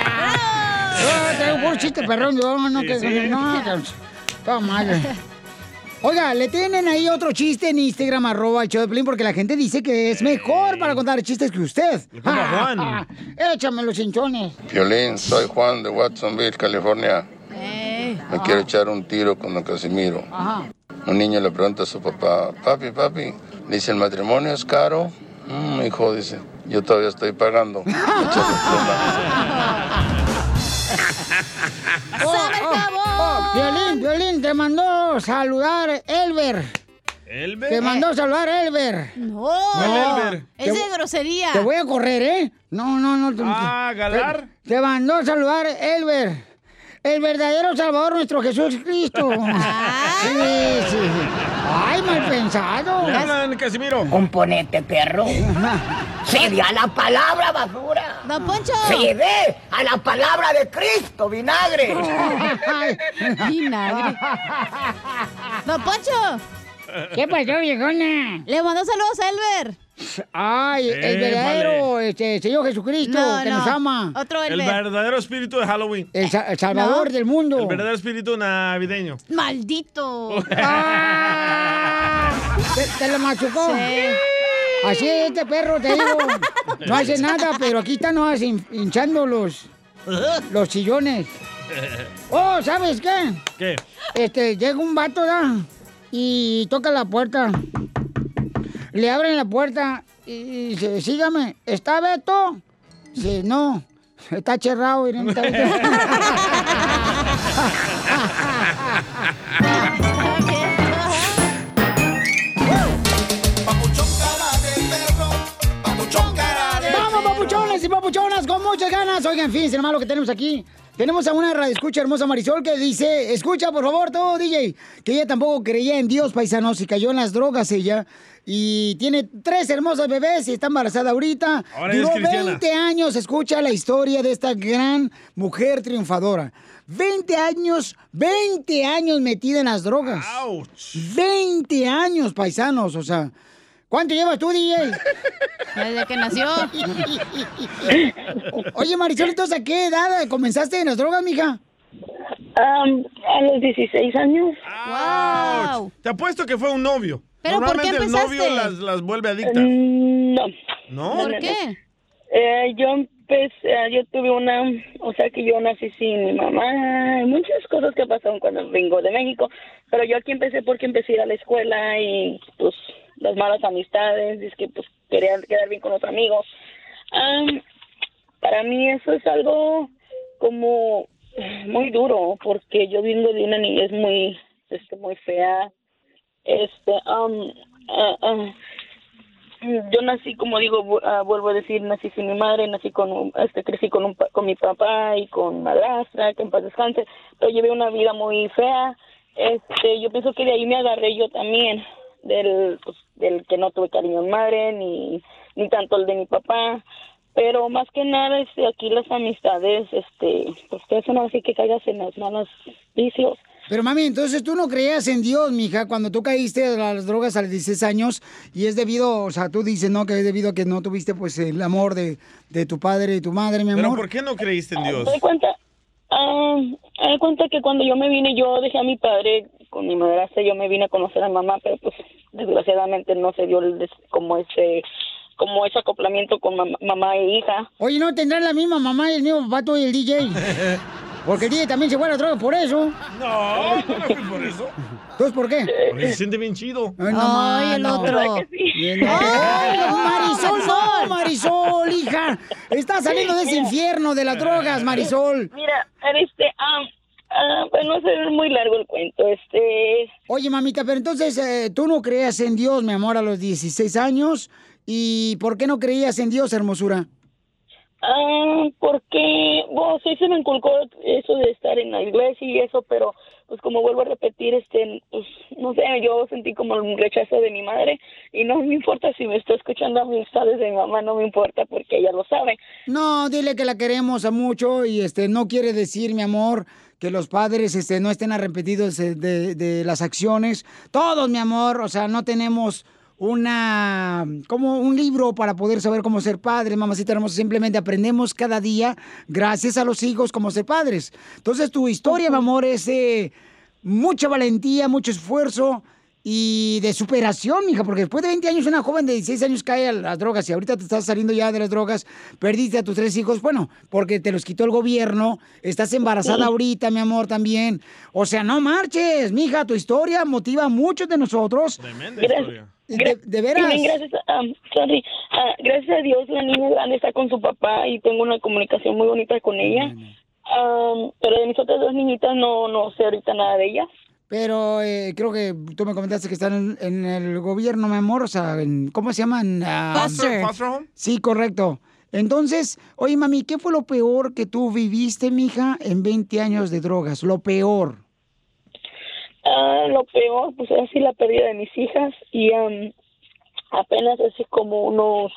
Ah, traigo puro chiste, perrón. Yo, no, Sí, que, sí. no, que- Toda madre. Oiga, le tienen ahí otro chiste en Instagram, arroba el show de Piolín, porque la gente dice que es mejor para contar chistes que usted. compa Juan. Échame los hinchones. Violín, soy Juan de Watsonville, California. Me quiero echar un tiro con don Casimiro. Ajá. Un niño le pregunta a su papá, papi, papi, dice, ¿el matrimonio es caro? "Mm, hijo, dice, yo todavía estoy pagando. [LAUGHS] [LAUGHS] Oh, Violín, Violín, te mandó saludar Elber. ¿Elber? Te mandó saludar Elber. No, ¿Cuál es de grosería. Te voy a correr, ¿eh? No, no, no. te- Ah, ¿Galar? Te, te mandó a saludar Elber. El verdadero Salvador, nuestro Jesús Cristo. [LAUGHS] Sí, sí. Ay, mal pensado. ¿Qué hablan, Casimiro? Componente, perro. Se ve a la palabra basura. Don Poncho. Se ve a la palabra de Cristo, vinagre. Vinagre. Don Poncho. ¿Qué pasó, viejona? Le mandó saludos a Elber. Ay, el verdadero este, Señor Jesucristo No, que no. nos ama. Otro El Elber. verdadero espíritu de Halloween. El, sa- el Salvador No. del mundo. El verdadero espíritu navideño. Maldito. [LAUGHS] Ah, te, te lo machucó. Sí. Así es este perro, te digo. No hace [LAUGHS] nada, pero aquí está no hin- hinchando los, [LAUGHS] los sillones. Oh, ¿sabes qué? ¿Qué? Este, llega un vato, ¿da? Y toca la puerta. Le abren la puerta y dice, sígame, ¿está Beto? Dice, no, está cerrado. y no está Beto". Vamos, papuchones y papuchonas, con muchas ganas. Oigan, fíjense nomás lo que tenemos aquí. Tenemos a una radioescucha hermosa Marisol que dice, escucha por favor todo, DJ, que ella tampoco creía en Dios, paisanos, y cayó en las drogas ella. Y tiene tres hermosos bebés y está embarazada ahorita. Ahora Duró cristiana. 20 años, escucha la historia de esta gran mujer triunfadora. 20 años, 20 años metida en las drogas. 20 años, paisanos, o sea. ¿Cuánto llevas tú, DJ? Desde que nació. [LAUGHS] Oye, Marisol, entonces, ¿a qué edad comenzaste en las drogas, mija? Am, a los 16 años. ¡Wow! Te apuesto que fue un novio. ¿Pero por qué Normalmente el novio las, las vuelve adictas. Mm, No. ¿No? No, no. Eh, yo empecé, yo tuve una, o sea que yo nací sin mi mamá, muchas cosas que pasaron cuando vengo de México, pero yo aquí empecé porque empecé a ir a la escuela y pues las malas amistades, es que pues quería quedar bien con los amigos. Am, para mí eso es algo como muy duro porque yo vengo de una niñez muy, este, muy fea, este, ah, yo nací como digo ah, vuelvo a decir nací sin mi madre nací con este crecí con un con mi papá y con madrastra que en paz descanse pero llevé una vida muy fea. Este yo pienso que de ahí me agarré yo también del pues, del que no tuve cariño en madre ni ni tanto el de mi papá pero más que nada este aquí las amistades este pues que eso no hace que caigas en los malos vicios Pero mami, entonces tú no creías en Dios, mija, cuando tú caíste a las drogas a los 16 años y es debido, o sea, tú dices, no, que es debido a que no tuviste pues el amor de, de tu padre y tu madre, mi ¿Pero amor. por qué no creíste en Dios? Me doy cuenta, ah, me doy cuenta que cuando yo me vine, yo dejé a mi padre con mi madrastra, yo me vine a conocer a mi mamá, pero pues desgraciadamente no se dio el des- como ese como ese acoplamiento con mam- mamá e hija. Oye, ¿no tendrán la misma mamá y el mismo papá tú y el DJ? [LAUGHS] Porque el DJ también se fue a la droga por eso. No, no fui por eso. ¿Entonces por qué? Porque se siente bien chido. Ay, no, ma, no. Bien, no. ¡Ay, [LAUGHS] Marisol, no, Marisol, hija! Estás saliendo de ese infierno de las drogas, Marisol. Mira, este, ah, ah, bueno, es muy largo el cuento, este... Oye, mamita, pero entonces eh, tú no creías en Dios, mi amor, a los 16 años. ¿Y por qué no creías en Dios, hermosura? Ah, porque, bueno, sí se me inculcó eso de estar en la iglesia y eso, pero pues como vuelvo a repetir, este, pues no sé, yo sentí como un rechazo de mi madre y no me importa si me está escuchando amistades de mi mamá, no me importa porque ella lo sabe. No, dile que la queremos a mucho y este no quiere decir, mi amor, que los padres este, no estén arrepentidos de, de- de las acciones. Todos, mi amor, o sea, no tenemos una como un libro para poder saber cómo ser padres, mamacita hermosa, simplemente aprendemos cada día gracias a los hijos cómo ser padres. Entonces, tu historia, mi amor, es de mucha valentía, mucho esfuerzo y de superación, mija, porque después de 20 años una joven de 16 años cae a las drogas y ahorita te estás saliendo ya de las drogas, perdiste a tus tres hijos, bueno, porque te los quitó el gobierno, estás embarazada Sí. ahorita, mi amor, también. O sea, no marches, mija, tu historia motiva a muchos de nosotros. Gracias. De, de veras. Gracias, a, um, sorry, gracias a Dios la niña grande está con su papá y tengo una comunicación muy bonita con ella. Um, pero de mis otras dos niñitas no, no sé ahorita nada de ellas. Pero eh, creo que tú me comentaste que están en, en el gobierno, mi amor, o sea, en- ¿cómo se llaman? Ah, Foster- foster home? Sí, correcto. Entonces, oye, mami, ¿qué fue lo peor que tú viviste, mija, en 20 años de drogas? Lo peor. Ah, lo peor, pues es así la pérdida de mis hijas y um, apenas hace como unos,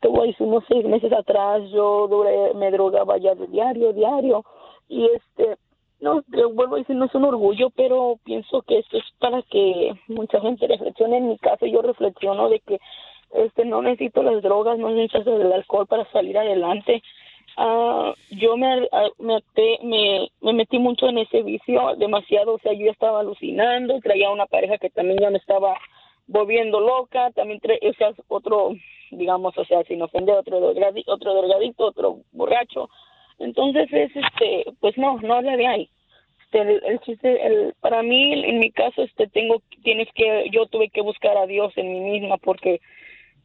te voy a decir, unos seis meses atrás yo duré, me drogaba ya de diario, diario y este, no, vuelvo a decir, no es un orgullo, pero pienso que esto es para que mucha gente reflexione. En mi caso yo reflexiono de que este no necesito las drogas, no necesito el alcohol para salir adelante. Ah, yo me, ah, me, me, me metí mucho en ese vicio, demasiado, o sea, yo estaba alucinando, traía una pareja que también ya me estaba volviendo loca, también tra- o sea, otro, digamos, o sea, sin ofender, otro drogadicto, otro otro borracho. Entonces es, este, pues no, no habla de ahí. Este, el, chiste, el, para mí, en mi caso, este, tengo, tienes que, yo tuve que buscar a Dios en mí misma porque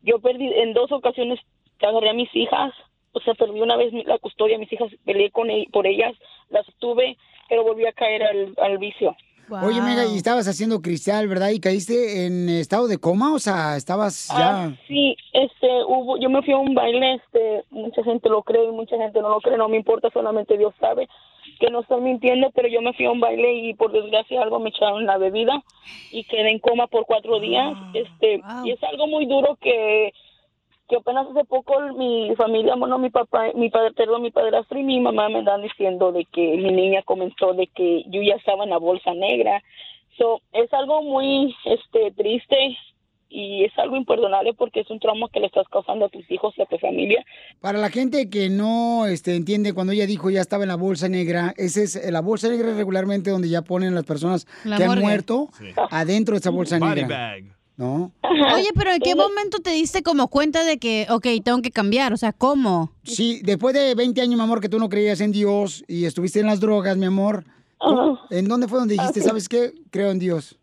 yo perdí, en dos ocasiones agarré a mis hijas, o sea, perdí una vez la custodia, mis hijas, peleé con por ellas, las tuve, pero volví a caer al, al vicio. Oye, Mega, y estabas haciendo cristal, ¿verdad? Y caíste en estado de coma, o sea, estabas ya... Ah, sí, este, hubo, yo me fui a un baile, este, mucha gente lo cree y mucha gente no lo cree, no me importa, solamente Dios sabe que no estoy mintiendo, pero yo me fui a un baile y por desgracia algo me echaron la bebida y quedé en coma por cuatro días, este, y es algo muy duro que que apenas hace poco mi familia, bueno, mi papá, mi padre, perdón, mi padrastro y mi mamá me están diciendo de que mi niña comenzó de que yo ya estaba en la bolsa negra. So, es algo muy este triste y es algo imperdonable porque es un trauma que le estás causando a tus hijos y a tu familia. Para la gente que no este, entiende, cuando ella dijo ya estaba en la bolsa negra, ese es la bolsa negra es regularmente donde ya ponen las personas La que han muerto adentro de esa bolsa Body negra. bag. ¿No? Oye, pero ¿en qué momento te diste como cuenta de que, ok, tengo que cambiar? O sea, ¿cómo? Sí, después de 20 años, mi amor, que tú no creías en Dios y estuviste en las drogas, mi amor. ¿tú- ¿En dónde fue donde dijiste, Ah, sabes qué? Creo en Dios.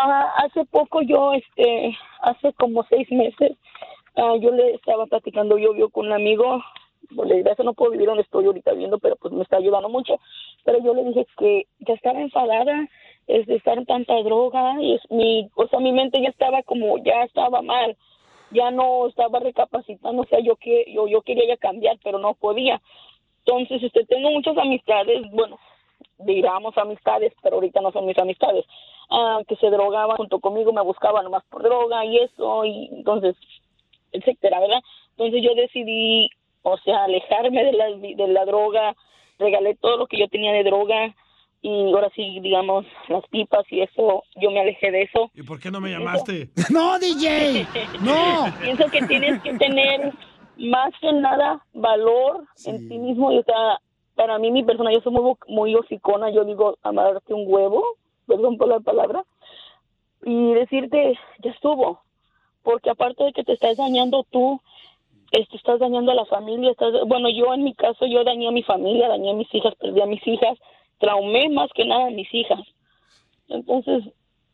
Ah, hace poco yo, este, hace como seis meses, ah, yo le estaba platicando yo, yo con un amigo, por desgracia no puedo vivir donde estoy ahorita viendo, pero pues me está ayudando mucho, pero yo le dije que ya estaba enfadada, es de estar en tanta droga, y es mi, o sea, mi mente ya estaba como, ya estaba mal, ya no estaba recapacitando, o sea, yo que, yo, yo quería ya cambiar, pero no podía. Entonces, este, tengo muchas amistades, bueno, digamos amistades, pero ahorita no son mis amistades, ah, que se drogaban junto conmigo, me buscaban nomás por droga y eso, y entonces, etcétera, ¿verdad? Entonces yo decidí, o sea, alejarme de la, de la droga, regalé todo lo que yo tenía de droga, y ahora sí, digamos, las pipas y eso, yo me alejé de eso. ¿Y por qué no me llamaste? [LAUGHS] ¡No, DJ! ¡No! [LAUGHS] Pienso que tienes que tener más que nada valor en ti mismo. Y, o sea, para mí, mi persona, yo soy muy, muy hocicona. Yo digo, amarte un huevo, [LAUGHS] perdón por la palabra, y decirte, ya estuvo. Porque aparte de que te estás dañando tú, estás dañando a la familia. Estás, bueno, yo en mi caso, yo dañé a mi familia, dañé a mis hijas, perdí a mis hijas, traumé más que nada a mis hijas. Entonces,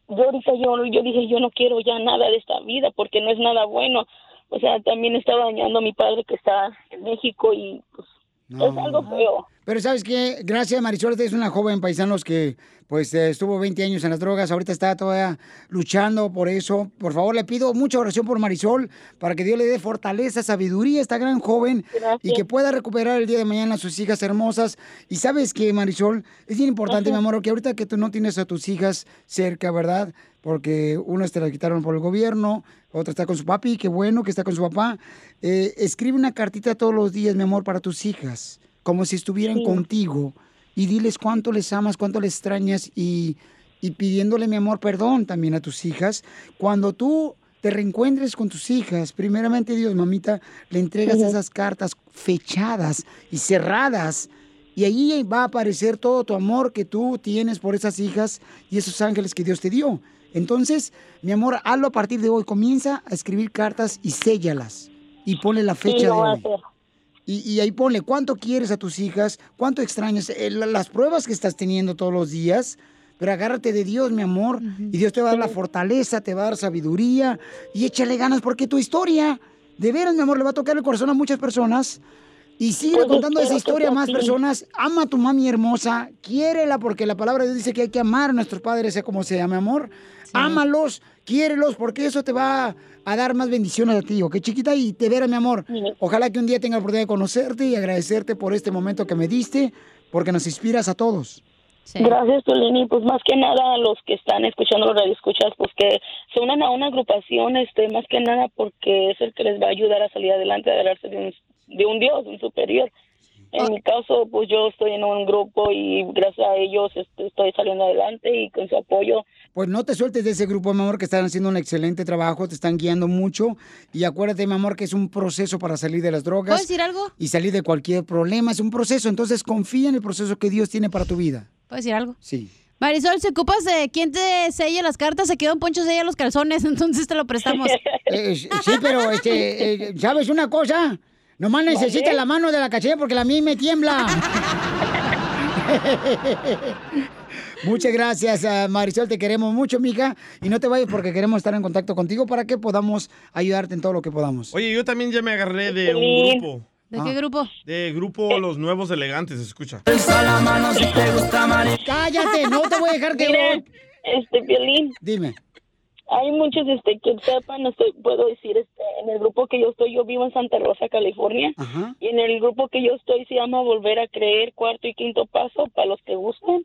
yo ahorita yo, yo dije, yo no quiero ya nada de esta vida porque no es nada bueno. O sea, también está dañando a mi padre que está en México y pues es algo feo. Pero sabes que gracias Marisol, es una joven paisanos que pues eh, estuvo 20 años en las drogas, ahorita está todavía luchando por eso. Por favor, le pido mucha oración por Marisol para que Dios le dé fortaleza, sabiduría a esta gran joven y que pueda recuperar el día de mañana a sus hijas hermosas. Y sabes que Marisol, es bien importante, mi amor, que ahorita que tú no tienes a tus hijas cerca, ¿verdad? Porque una te la quitaron por el gobierno, otra está con su papi, qué bueno que está con su papá. Eh, escribe una cartita todos los días, mi amor, para tus hijas, como si estuvieran Sí. contigo. Y diles cuánto les amas, cuánto les extrañas y, y pidiéndole, mi amor, perdón también a tus hijas. Cuando tú te reencuentres con tus hijas, primeramente Dios, mamita, le entregas Ujú. esas cartas fechadas y cerradas. Y ahí va a aparecer todo tu amor que tú tienes por esas hijas y esos ángeles que Dios te dio. Entonces, mi amor, hazlo a partir de hoy. Comienza a escribir cartas y séllalas. Y ponle la fecha Sí, de hoy. Y, y ahí ponle cuánto quieres a tus hijas, cuánto extrañas, eh, la- las pruebas que estás teniendo todos los días. Pero agárrate de Dios, mi amor, y Dios te va a dar la fortaleza, te va a dar sabiduría y échale ganas porque tu historia, de veras, mi amor, le va a tocar el corazón a muchas personas. Y sigue contando esa historia a más personas. Ama a tu mami hermosa, quiérela porque la palabra de Dios dice que hay que amar a nuestros padres, sea como sea, mi amor. Ámalos, quiérelos porque eso te va a dar más bendiciones a ti, ¿ok, chiquita? Y te verá, mi amor. Ojalá que un día tenga la oportunidad de conocerte y agradecerte por este momento que me diste, porque nos inspiras a todos. Gracias, Piolín, y pues más que nada a los que están escuchando los radioescuchas, pues que se unan a una agrupación, este, más que nada porque es el que les va a ayudar a salir adelante, a agarrarse de un, de un Dios, un superior. En mi caso, pues yo estoy en un grupo y gracias a ellos este, estoy saliendo adelante y con su apoyo Pues no te sueltes de ese grupo, mi amor, que están haciendo un excelente trabajo, te están guiando mucho. Y acuérdate, mi amor, que es un proceso para salir de las drogas. ¿Puedo decir algo? Y salir de cualquier problema. Es un proceso. Entonces confía en el proceso que Dios tiene para tu vida. ¿Puedo decir algo? Sí. Marisol, si ocupas de quién te sella las cartas, se quedó un poncho sella los calzones, [LAUGHS] entonces te lo prestamos. [LAUGHS] Eh, sí, pero, este, eh, ¿sabes una cosa? Nomás necesita ¿Vale? la mano de la cachera porque la mía me tiembla. [LAUGHS] Muchas gracias, ah, Marisol. Te queremos mucho, mija. Y no te vayas porque queremos estar en contacto contigo para que podamos ayudarte en todo lo que podamos. Oye, yo también ya me agarré de un grupo. ¿De qué grupo? De grupo Los Nuevos Elegantes, escucha. Cállate, no te voy a dejar que... [LAUGHS] Mira, este violín. Dime. Hay muchos este que sepan, estoy, puedo decir, este, en el grupo que yo estoy, yo vivo en Santa Rosa, California, y en el grupo que yo estoy se llama Volver a Creer, cuarto y quinto paso, para los que gusten,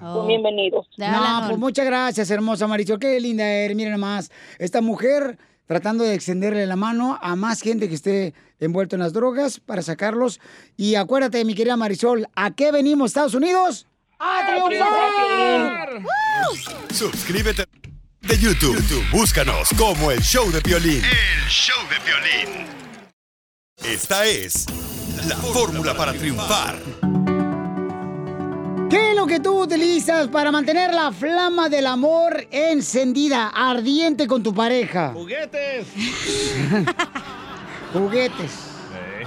son bienvenidos. No, pues muchas gracias, hermosa Marisol. Qué linda eres. Miren nomás, esta mujer tratando de extenderle la mano a más gente que esté envuelto en las drogas para sacarlos. Y acuérdate, mi querida Marisol, ¿a qué venimos, Estados Unidos? ¡A triunfar! Suscríbete de YouTube. YouTube, Búscanos como el show de violín. El show de violín. Esta es la fórmula para triunfar. ¿Qué es lo que tú utilizas para mantener la flama del amor encendida, ardiente con tu pareja? ¡Juguetes! [LAUGHS] Juguetes.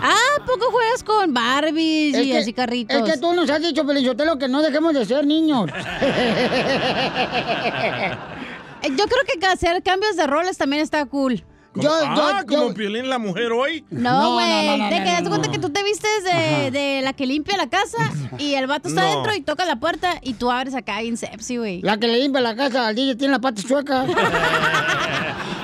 Ah, ¿poco juegas con Barbies Es y que- así carritos? Es que tú nos has dicho, Pelizotelo, que no dejemos de ser niños. [LAUGHS] Eh, Yo creo que hacer cambios de roles también está cool. Como- ah, como Piolín la mujer hoy. No, güey. no, te no, quedas no, cuenta no. que tú te vistes de, de la que limpia la casa y el vato está No. adentro y toca la puerta y tú abres acá bien sepsi, güey. La que le limpia la casa al DJ tiene la pata chueca. [LAUGHS]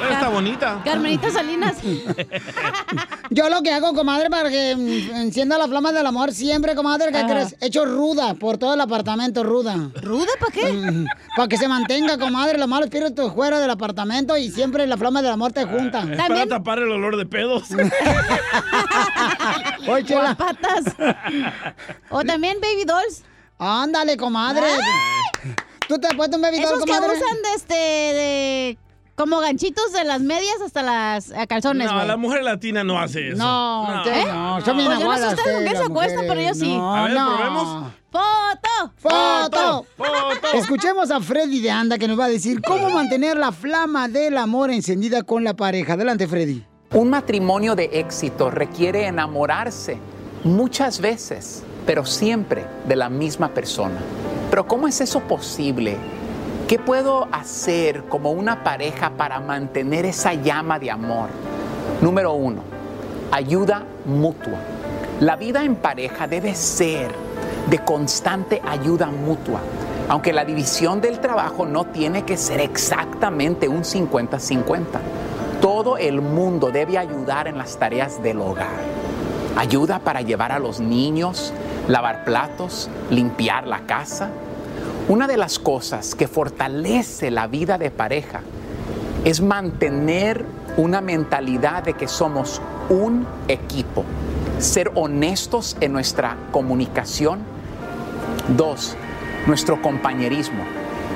Pero está bonita. Carmenita Salinas. [LAUGHS] Yo lo que hago, comadre, para que mm, encienda la flama del amor siempre, comadre, ¿qué Ajá. crees? Hecho ruda por todo el apartamento, ruda. ¿Ruda para qué? para que se mantenga, comadre, los malos espíritus fuera del apartamento y siempre la flama del amor te junta. Es para tapar el olor de pedos. [LAUGHS] [LAUGHS] Oye, chela. patas. O también baby dolls. Ándale, comadre. ¿Tú te has puesto un baby doll, Esos que comadre? usan de este de como ganchitos de las medias hasta las eh, calzones, No, güey. la mujer latina no hace eso. No, no, son bien Pues yo no sé aguadas ustedes con qué ustedes, se las acuestan, pero yo mujeres. sí. No, A ver, no. probemos. ¡Foto! ¡Foto! ¡Foto! Escuchemos a Freddy de Anda que nos va a decir cómo mantener la flama del amor encendida con la pareja. Adelante, Freddy. Un matrimonio de éxito requiere enamorarse muchas veces, pero siempre de la misma persona. Pero ¿cómo es eso posible? ¿Qué puedo hacer como una pareja para mantener esa llama de amor? Número uno, ayuda mutua. La vida en pareja debe ser de constante ayuda mutua. Aunque la división del trabajo no tiene que ser exactamente un 50-50. Todo el mundo debe ayudar en las tareas del hogar. Ayuda para llevar a los niños, lavar platos, limpiar la casa. Una de las cosas que fortalece la vida de pareja es mantener una mentalidad de que somos un equipo. Ser honestos en nuestra comunicación. Dos, nuestro compañerismo.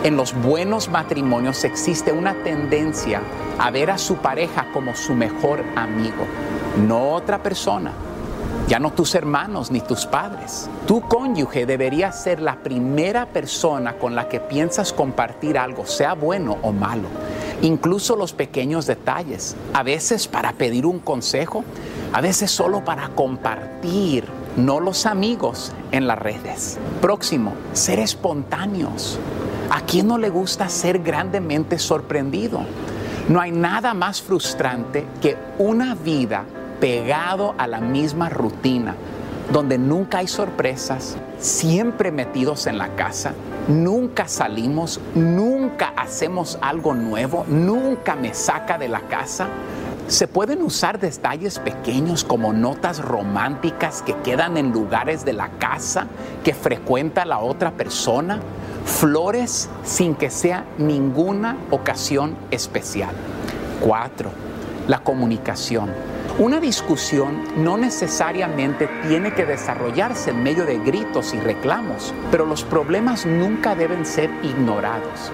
En los buenos matrimonios existe una tendencia a ver a su pareja como su mejor amigo, no otra persona. Ya no tus hermanos ni tus padres. Tu cónyuge debería ser la primera persona con la que piensas compartir algo, sea bueno o malo. Incluso los pequeños detalles. A veces para pedir un consejo, a veces solo para compartir, no los amigos en las redes. Próximo, ser espontáneos. ¿A quién no le gusta ser grandemente sorprendido? No hay nada más frustrante que una vida pegado a la misma rutina, donde nunca hay sorpresas, siempre metidos en la casa, nunca salimos, nunca hacemos algo nuevo, nunca me saca de la casa. Se pueden usar detalles pequeños como notas románticas que quedan en lugares de la casa que frecuenta la otra persona, flores sin que sea ninguna ocasión especial. Cuatro, la comunicación. Una discusión no necesariamente tiene que desarrollarse en medio de gritos y reclamos, pero los problemas nunca deben ser ignorados.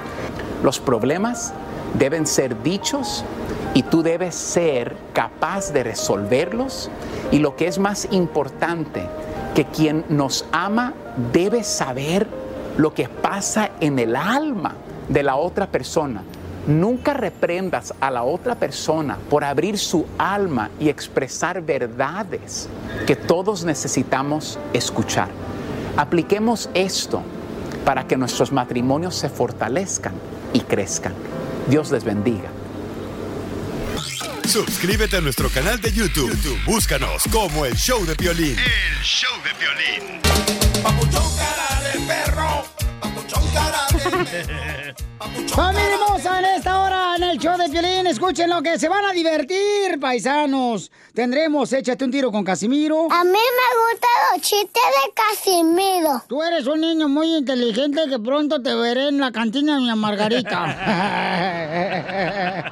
Los problemas deben ser dichos y tú debes ser capaz de resolverlos y lo que es más importante, que quien nos ama debe saber lo que pasa en el alma de la otra persona. Nunca reprendas a la otra persona por abrir su alma y expresar verdades que todos necesitamos escuchar. Apliquemos esto para que nuestros matrimonios se fortalezcan y crezcan. Dios les bendiga. Suscríbete a nuestro canal de YouTube. YouTube, Búscanos como el show de violín. El show de violín. Papuchón cara de perro. Papuchón cara de [LAUGHS] Familia hermosa, en esta hora en el show de Piolín, escuchen lo que se van a divertir, paisanos. Tendremos Échate un tiro con Casimiro. A mí me gustan los chistes de Casimiro. Tú eres un niño muy inteligente que pronto te veré en la cantina de mi Margarita. [LAUGHS]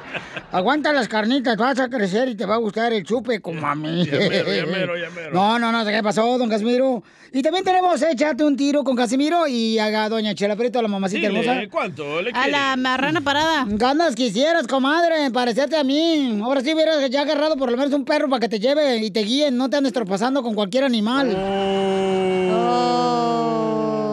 Aguanta las carnitas, vas a crecer y te va a gustar el chupe como a mí. Ya mero, ya mero, ya mero. No, no, no, ¿qué pasó, don Casimiro? Y también tenemos Échate un tiro con Casimiro y haga doña Chela Preto, la mamacita Dile, hermosa. ¿Cuánto le A la marrana parada. Ganas quisieras, comadre, parecerte a mí. Ahora sí hubieras ya agarrado por lo menos un perro para que te lleve y te guíe, no te andes tropezando con cualquier animal. Oh.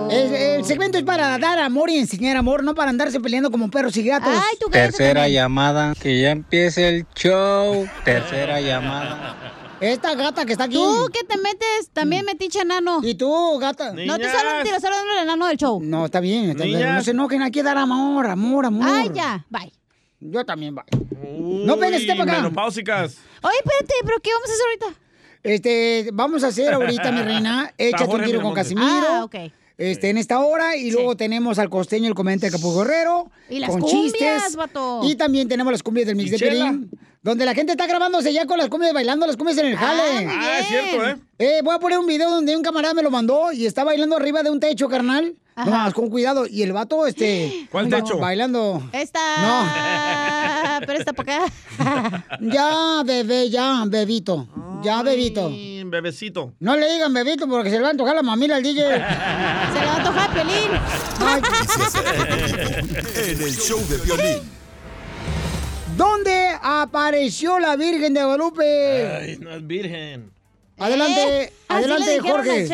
El, el segmento es para dar amor y enseñar amor, no para andarse peleando como perros y gatos. Ay, tú Tercera llamada. Que ya empiece el show. Tercera llamada. Esta gata que está aquí. Tú que te metes, también metiche enano. ¿Y tú, gata? No te solo tiro, solo el enano del show. No, está bien, está bien. No se enojen, hay que dar amor, amor, amor. Ay, ya, bye. Yo también, bye. no pegues este para acá. Menopáusicas. Oye, espérate, ¿pero qué vamos a hacer ahorita? Este, vamos a hacer ahorita, mi reina, [LAUGHS] échate un tiro con. Casimiro. Ah, ok. Este, en esta hora, y luego tenemos al costeño, el comediante de Acapulco Guerrero. Y las con cumbias, chistes. vato. Y también tenemos las cumbias del mix de. Pelín. Donde la gente está grabándose ya con las cumbias, bailando las cumbias en el jale. Ah, es cierto, ¿eh? Eh, voy a poner un video donde un camarada me lo mandó y está bailando arriba de un techo, carnal. No, más, con cuidado. Y el vato, este... [GASPS] ¿Cuál techo? Bailando. Esta. No. [LAUGHS] Pero esta para acá. [LAUGHS] Ya, bebé, ya, bebito. Ya, bebito. Ay, Bebecito. No le digan bebito porque se le va a antojar la mamila al DJ. [LAUGHS] Se le va a antojar pelín. En el show de violín. ¿Dónde apareció la Virgen de Guadalupe? Ay, no es virgen. Adelante, Eh, así adelante, le dijeron Jorge.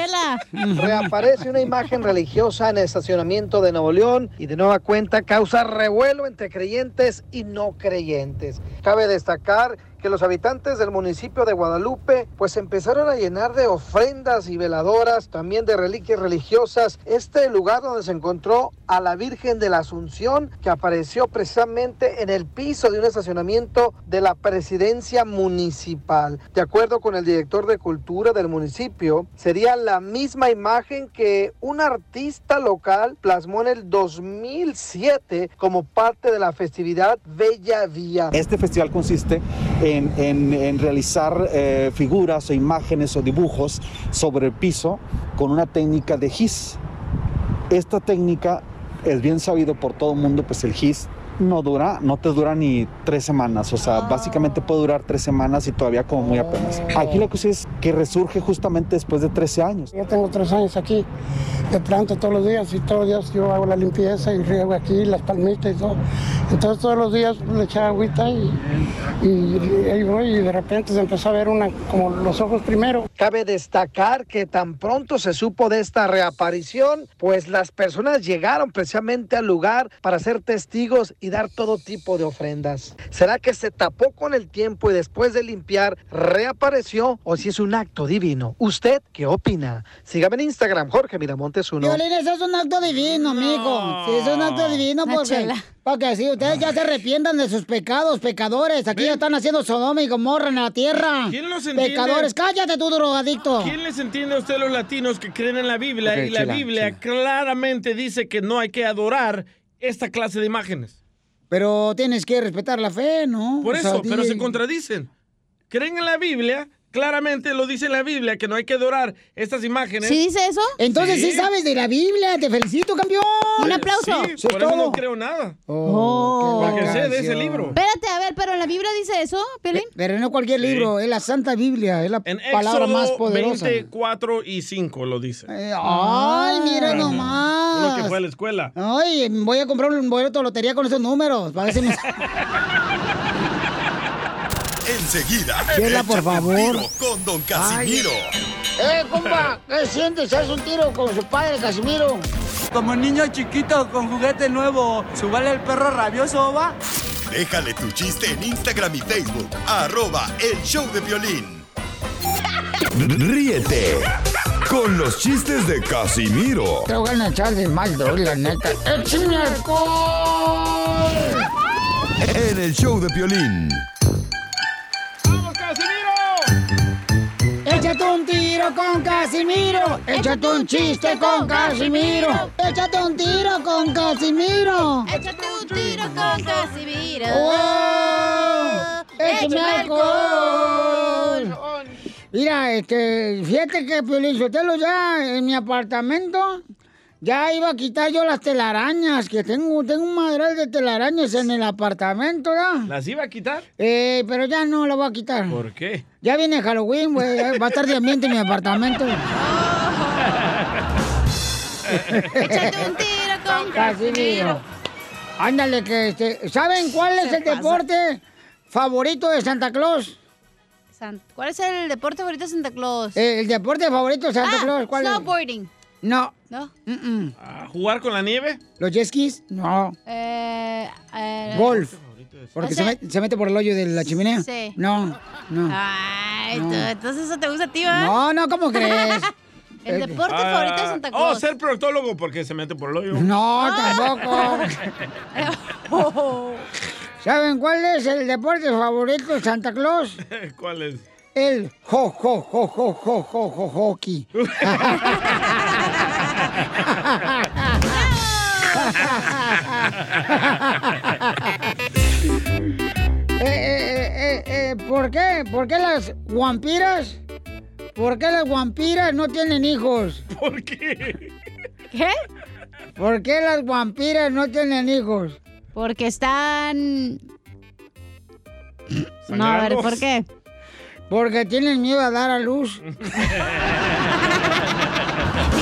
[LAUGHS] Reaparece una imagen religiosa en el estacionamiento de Nuevo León y de nueva cuenta causa revuelo entre creyentes y no creyentes. Cabe destacar que los habitantes del municipio de Guadalupe pues empezaron a llenar de ofrendas y veladoras, también de reliquias religiosas, este lugar donde se encontró a la Virgen de la Asunción que apareció precisamente en el piso de un estacionamiento de la presidencia municipal. De acuerdo con el director de cultura del municipio, sería la misma imagen que un artista local plasmó en el 2007 como parte de la festividad Bella Vía. Este festival consiste en, realizar eh, figuras o imágenes o dibujos sobre el piso con una técnica de gis. Esta técnica es bien sabido por todo el mundo, pues el gis no dura, no te dura ni tres semanas, o sea, básicamente puede durar tres semanas y todavía como muy apenas. Aquí lo que sí es que resurge justamente después de 13 años. Yo tengo tres años aquí, de planto todos los días y todos los días yo hago la limpieza y riego aquí las palmitas y todo. Entonces todos los días le echaba agüita y, y ahí voy y de repente se empezó a ver una, como los ojos primero. Cabe destacar que tan pronto se supo de esta reaparición, pues las personas llegaron precisamente al lugar para ser testigos y dar todo tipo de ofrendas. ¿Será que se tapó con el tiempo y después de limpiar reapareció o si es un acto divino? ¿Usted qué opina? Sígame en Instagram, Jorge Miramontes uno. Violín, eso es un acto divino, amigo. Sí, es un acto divino porque, porque si ustedes ya se arrepientan de sus pecados, pecadores. Aquí ya están haciendo Sodoma y Gomorra en la tierra. ¿Quién los entiende? Pecadores, cállate tú, drogadicto. ¿Quién les entiende a ustedes los latinos que creen en la Biblia? Y la chela, Biblia claramente dice que no hay que adorar esta clase de imágenes. Pero tienes que respetar la fe, ¿no? Por O sea, eso, pero se contradicen. Creen en la Biblia, claramente lo dice la Biblia, que no hay que adorar estas imágenes. eso? Entonces sí. sabes de la Biblia, te felicito, campeón. Un aplauso. Sí, por eso no creo nada. Oh, Porque qué sé de ese libro. Espérate, a ver, pero en la Biblia dice eso, Pelín. Pero no cualquier libro, es la Santa Biblia, es la En palabra Éxodo más poderosa. 24 y 5 lo dice. Eh, Ay, mira nomás. Uno que fue a la escuela. Ay, voy a comprar un boleto de lotería con esos números. Para ver si me- [LAUGHS] Enseguida, Chela, por favor. tiro con Don Casimiro. ¡Eh, compa! ¿Qué sientes? ¿Haz un tiro con su padre, Casimiro? Como niño chiquito con juguete nuevo, ¿subale el perro rabioso, va? Déjale tu chiste en Instagram y Facebook. Arroba El Show de Violín. Ríete con los chistes de Casimiro Te voy a echar de mal, doy, la neta. ¡Échame alcohol! en El Show de Violín. Échate un tiro con Casimiro. Échate un chiste con Casimiro. Échate un tiro con Casimiro. Échate un tiro con Casimiro. ¡Oh! ¡Échame alcohol! Mira, este, fíjate que Piolín ya en mi apartamento ya iba a quitar yo las telarañas, que tengo, tengo un madral de telarañas en el apartamento, ¿ya? ¿Las iba a quitar? Eh, pero ya no la voy a quitar. ¿Por qué? Ya viene Halloween, güey, va a estar de ambiente en mi apartamento. [LAUGHS] Échate un tiro con Casimiro. Ándale, que este, ¿saben cuál es Se el pasa. deporte favorito de Santa Claus? San- ¿Cuál es el deporte favorito de Santa Claus? Eh, el deporte favorito de Santa Ah, Claus, ¿cuál es? snowboarding. No. ¿No? Mm-mm. ¿A ¿Jugar con la nieve? ¿Los jet skis? No. Eh, eh, Golf. Porque O se, sea- met- se mete por el hoyo de la chimenea. Sí. No, no. Ay, No. tú, entonces eso te gusta a ti, ¿va? No, no, ¿cómo crees? [LAUGHS] El deporte Ah, favorito de Santa Oh, Claus. ser proctólogo porque se mete por el hoyo. No, tampoco. [LAUGHS] ¿Saben cuál es el deporte favorito de Santa Claus? [LAUGHS] ¿Cuál es? El jo, jo, jo, jo, jo, jo, jo, hockey. [LAUGHS] Eh, eh, eh, eh, ¿Por qué? ¿Por qué las vampiras? ¿Por qué las vampiras no tienen hijos? ¿Por qué? ¿Qué? ¿Por qué las vampiras no tienen hijos? Porque están... No, a ver, ¿por qué? Porque tienen miedo a dar a luz. [LAUGHS]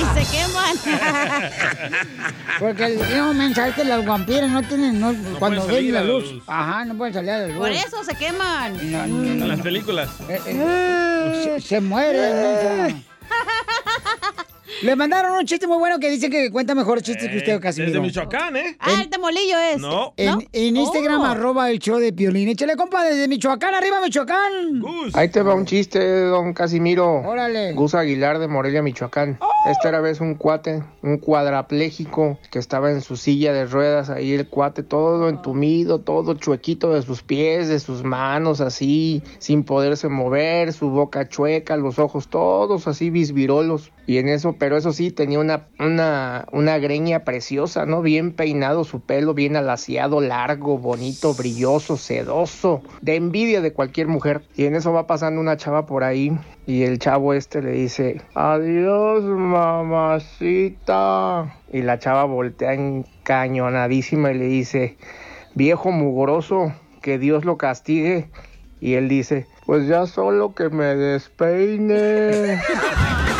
Y se queman. [LAUGHS] Porque el no, mensaje que las vampiras no tienen, no, cuando pueden salir ven la luz. luz. Ajá, no pueden salir a la luz. Por eso se queman. No, no, En no. las películas. Eh, eh, se, se mueren. [LAUGHS] Le mandaron un chiste muy bueno que dice que cuenta mejores chistes que usted, Casimiro. Desde Michoacán, ¿eh? Ah, el tamolillo es. No. En, en Instagram, Oh. arroba el show de Piolín. Échale, compa, desde Michoacán, arriba Michoacán. Ahí te va un chiste, don Casimiro. Órale. Gus Aguilar de Morelia, Michoacán. Esta era vez un cuate, un cuadrapléjico que estaba en su silla de ruedas, ahí el cuate todo entumido, todo chuequito de sus pies, de sus manos, así, sin poderse mover, su boca chueca, los ojos todos así bisbirolos. Y en eso, pero eso sí, tenía una, una, una greña preciosa, ¿no? Bien peinado su pelo, bien alaciado, largo, bonito, brilloso, sedoso, de envidia de cualquier mujer. Y en eso va pasando una chava por ahí y el chavo este le dice, adiós mamacita. Y la chava voltea encañonadísima y le dice, viejo mugroso, que Dios lo castigue. Y él dice, pues ya solo que me despeine. [LAUGHS]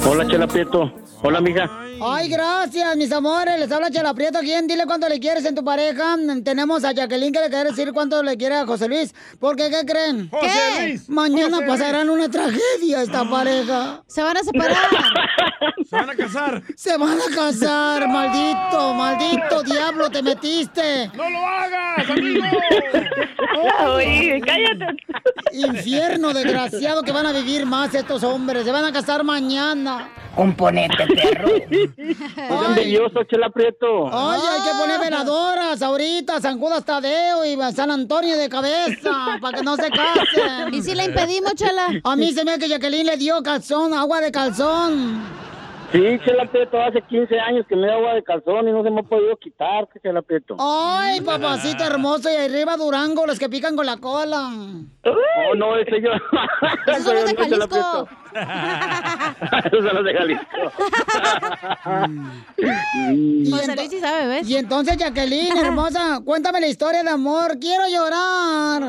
Hola, Chela Prieto. Hola, amiga. Ay, gracias, mis amores. Les habla Chela Prieto. ¿Quién? Dile cuánto le quieres en tu pareja. Tenemos a Jacqueline que le quiere decir cuánto le quiere a José Luis. ¿Por qué? ¿Qué creen? José ¿Qué? Luis. Mañana José pasarán una tragedia esta pareja. Se van a separar. [LAUGHS] Se van a casar. Se van a casar, maldito, maldito diablo, te metiste. ¡No lo hagas, amigo! [LAUGHS] Oye, cállate. [LAUGHS] Infierno desgraciado que van a vivir más estos hombres. Se van a casar mañana. Componente, perro. Es envidioso, Chela Prieto. Oye, hay que poner veladoras ahorita, San Judas Tadeo y San Antonio de cabeza, para que no se casen. ¿Y si la impedimos, Chela? A mí se me ve que Jacqueline le dio calzón, agua de calzón. Sí, Chela Prieto, hace 15 años que me da agua de calzón y no se me ha podido quitar, Chela Prieto. Ay, papacito hermoso, y arriba Durango, los que pican con la cola. Oh, no, ese yo. [LAUGHS] [LAUGHS] [LAUGHS] Esos son los de Jalisco. Esos son los de Jalisco. Y José ento- Luis sí sabe, ¿ves? Y entonces, Jacqueline, hermosa, cuéntame la historia de amor. Quiero llorar.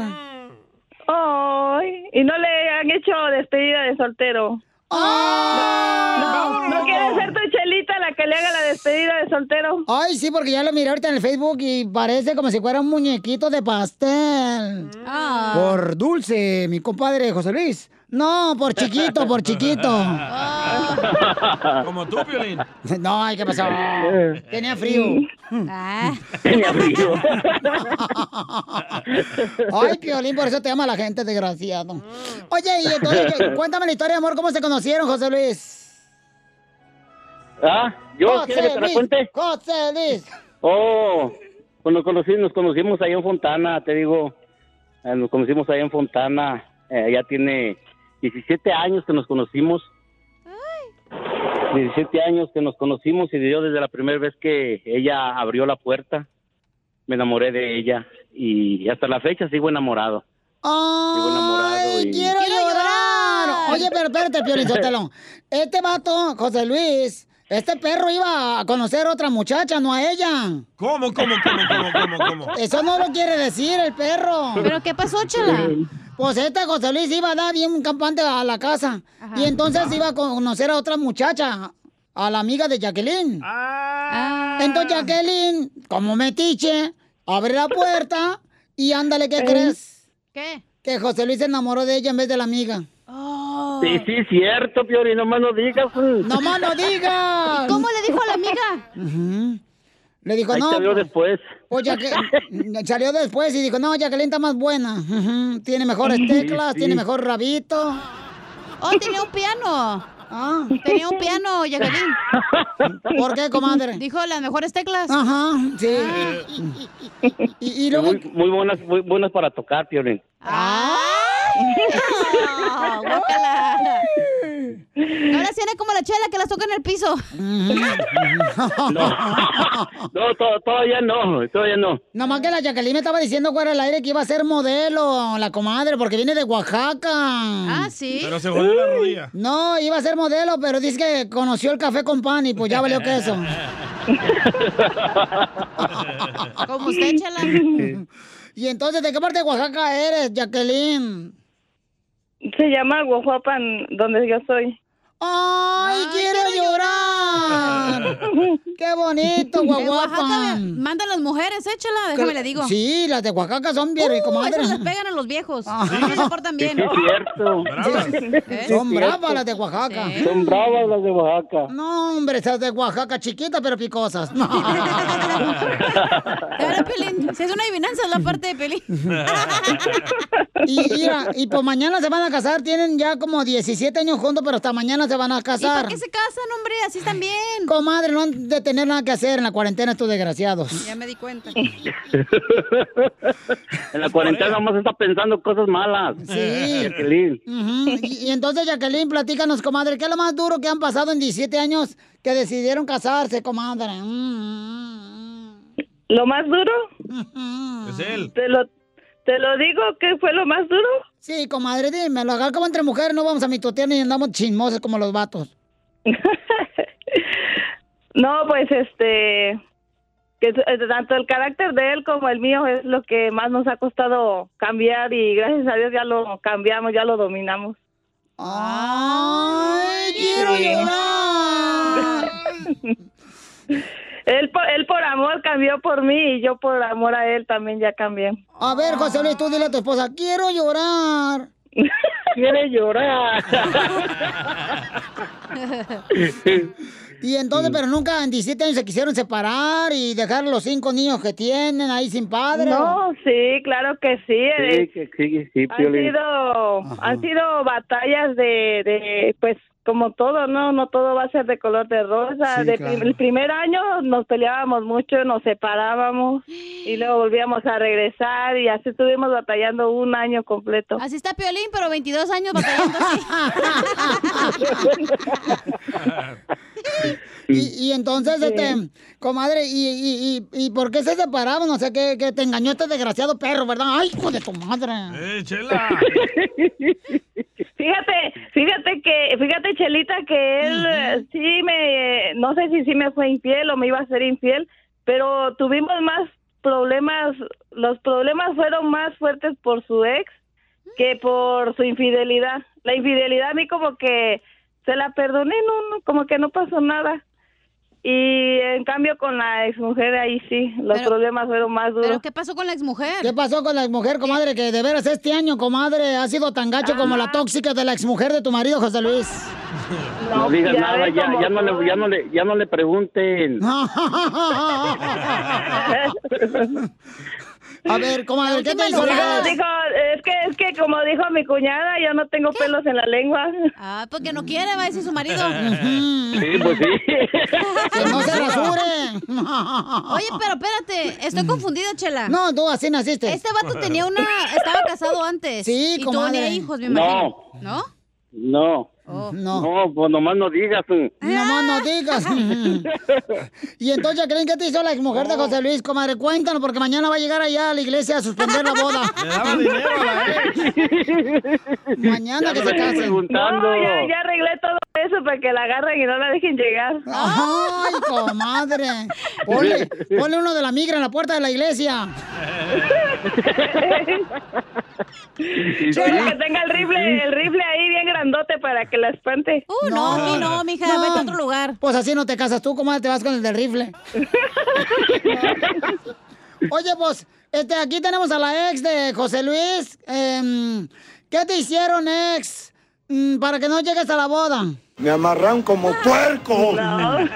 Ay, y no le han hecho despedida de soltero. No, no quiere ser tu chelita la que le haga la despedida de soltero. Ay, sí, porque ya lo miré ahorita en el Facebook y parece como si fuera un muñequito de pastel. Ah. Por dulce, mi compadre José Luis. No, por chiquito, por chiquito. [LAUGHS] Como tú, Piolín. No, ¿qué pasó? Tenía frío. Tenía frío. [LAUGHS] Ay, Piolín, por eso te ama la gente, desgraciado. Oye, y entonces, ¿qué- cuéntame la historia amor, ¿cómo se conocieron, José Luis? ¿Ah? ¿Yo? ¿Quieres que te la Luis, cuente? José Luis. Oh, pues nos, conocí, nos conocimos ahí en Fontana, te digo. Eh, nos conocimos ahí en Fontana. Eh, ya tiene 17 años que nos conocimos. 17 años que nos conocimos y yo desde la primera vez que ella abrió la puerta, me enamoré de ella y hasta la fecha sigo enamorado. Sigo enamorado Ay, y... quiero, llorar. Oye, pero espérate, Piolín. [LAUGHS] Este vato, José Luis, este perro iba a conocer a otra muchacha, no a ella. ¿Cómo, cómo, cómo, cómo, cómo, cómo? Eso no lo quiere decir el perro. ¿Pero qué pasó, Chela? Pues este José Luis iba a dar bien campante a la casa. Y entonces iba a conocer a otra muchacha, a la amiga de Jacqueline. Entonces Jacqueline, como metiche, abre la puerta y ándale, ¿qué crees? ¿Qué? Que José Luis se enamoró de ella en vez de la amiga. Sí, sí, cierto, Piori, nomás no digas. ¡No más no digas! ¿Y cómo le dijo a la amiga? Le dijo, Ahí no. veo pues- después. Pues ya que [LAUGHS] salió después y dijo, no, Jacqueline está más buena. Tiene mejores Sí, teclas, sí. tiene mejor rabito. Oh, tenía un piano. Ah. Tenía un piano, Jacqueline. [LAUGHS] ¿Por qué, comadre? Dijo las mejores teclas. Ajá, sí. Y, y luego... Muy, muy buenas, muy buenas para tocar, Piolín. [LAUGHS] Guácala. Ahora tiene como la chela que las toca en el piso. [LAUGHS] No, to- todavía no, todavía no. Nomás que la Jacqueline me estaba diciendo fuera del aire que iba a ser modelo, la comadre, porque viene de Oaxaca. Ah, sí. Pero se jodió la rodilla. No, iba a ser modelo, pero dice que conoció el café con pan y pues ya valió queso. Como usted, chela. [LAUGHS] Y entonces, ¿de qué parte de Oaxaca eres, Jacqueline? Se llama Guajuapan, donde yo soy. ¡Ay, quiero llorar! [LAUGHS] ¡Qué bonito! Oaxaca mandan las mujeres, échala, déjame le digo. Sí, las de Oaxaca son bien, Uh, esas les pegan a los viejos. Ah. Sí, se portan bien. Sí, es cierto. ¿Eh? Son bravas las de Oaxaca. Sí. Son bravas las de Oaxaca. No, hombre, esas de Oaxaca chiquitas pero picosas. [LAUGHS] Pelín. Si es una adivinanza, es la parte de Pelín. [LAUGHS] Y, mira, y pues mañana se van a casar, tienen ya como 17 años juntos, pero hasta mañana se van a ¿Y casar. para qué se casan, hombre? Así están bien. Comadre, no han de tener nada que hacer en la cuarentena estos desgraciados. Ya me di cuenta. [LAUGHS] En la cuarentena nomás está pensando cosas malas. Sí. Jacqueline. Y, y entonces, Jacqueline, platícanos, comadre, ¿qué es lo más duro que han pasado en 17 años que decidieron casarse, comadre? Mm, ¿Lo más duro? Es él. ¿Te lo, ¿Te lo digo que fue lo más duro? Sí, comadre, dímelo. Acá como entre mujeres no vamos a mitotear ni andamos chismosos como los vatos. [LAUGHS] No, pues este, que tanto el carácter de él como el mío es lo que más nos ha costado cambiar y gracias a Dios ya lo cambiamos, ya lo dominamos. ¡Ay, quiero Sí. llorar! [LAUGHS] Él por, él por amor cambió por mí y yo por amor a él también ya cambié. A ver, José Luis, tú dile a tu esposa, quiero llorar. [LAUGHS] Quiere llorar. [LAUGHS] Y entonces, pero nunca en 17 años se quisieron separar y dejar los cinco niños que tienen ahí sin padre. No, sí, claro que sí. eh, Sí, que sí, sí, han sido han sido batallas de, de pues como todo no no todo va a ser de color de rosa Sí, de claro. prim- el primer año nos peleábamos mucho nos separábamos y luego volvíamos a regresar y así estuvimos batallando un año completo Así está Piolín, pero 22 años batallando [LAUGHS] Y, y entonces, Sí. este, comadre, ¿y, y, y, y por qué se separaron? O sea, que, que te engañó este desgraciado perro, ¿verdad? ¡Ay, hijo de tu madre! ¡Eh, chela! [LAUGHS] Fíjate, fíjate que, fíjate Chelita que él eh, sí me, no sé si sí me fue infiel o me iba a ser infiel, pero tuvimos más problemas, los problemas fueron más fuertes por su ex que por su infidelidad. La infidelidad a mí como que se la perdoné, no, no, como que no pasó nada. Y en cambio con la exmujer ahí sí, los Pero- problemas fueron más duros. ¿Pero qué pasó con la exmujer? ¿Qué pasó con la exmujer, comadre? Que de veras este año, comadre, ha sido tan gacho como la tóxica de la exmujer de tu marido, José Luis. No digas ya nada, ya, ya, no le, ya, no le, ya no le pregunten. [LAUGHS] A ver, comadre, ¿qué te hizo Dijo, la dijo, es que es que como dijo mi cuñada, yo no tengo pelos en la lengua. Ah, porque no quiere, va a decir su marido. [LAUGHS] Sí, pues sí. ¡Que no se [LAUGHS] rasure! Oye, pero espérate, estoy confundida, Chela. No, tú así naciste. Este vato tenía una... Estaba casado antes. Sí, y comadre. tenía hijos, me No. imagino. ¿No? No. No. No, pues nomás no digas. tú. Nomás no digas. [LAUGHS] y entonces, ¿creen que te hizo la exmujer de José Luis, comadre? Cuéntanos, porque mañana va a llegar allá a la iglesia a suspender la boda. [LAUGHS] Le daba dinero a la ex. Mañana que se casen. No, ya, ya arreglé todo eso para que la agarren y no la dejen llegar. Ay, comadre. Ponle, ponle uno de la migra en la puerta de la iglesia. [LAUGHS] Solo que tenga el rifle, el rifle ahí bien grandote para que la espante. Uh, no, aquí no, mija, vete a otro lugar. Pues así no te casas tú, comadre, te vas con el del rifle. [LAUGHS] Oye, pues, este, aquí tenemos a la ex de José Luis. Em, ¿Qué te hicieron, ex? Mm, para que no llegues a la boda. Me amarran como puerco. No. [LAUGHS]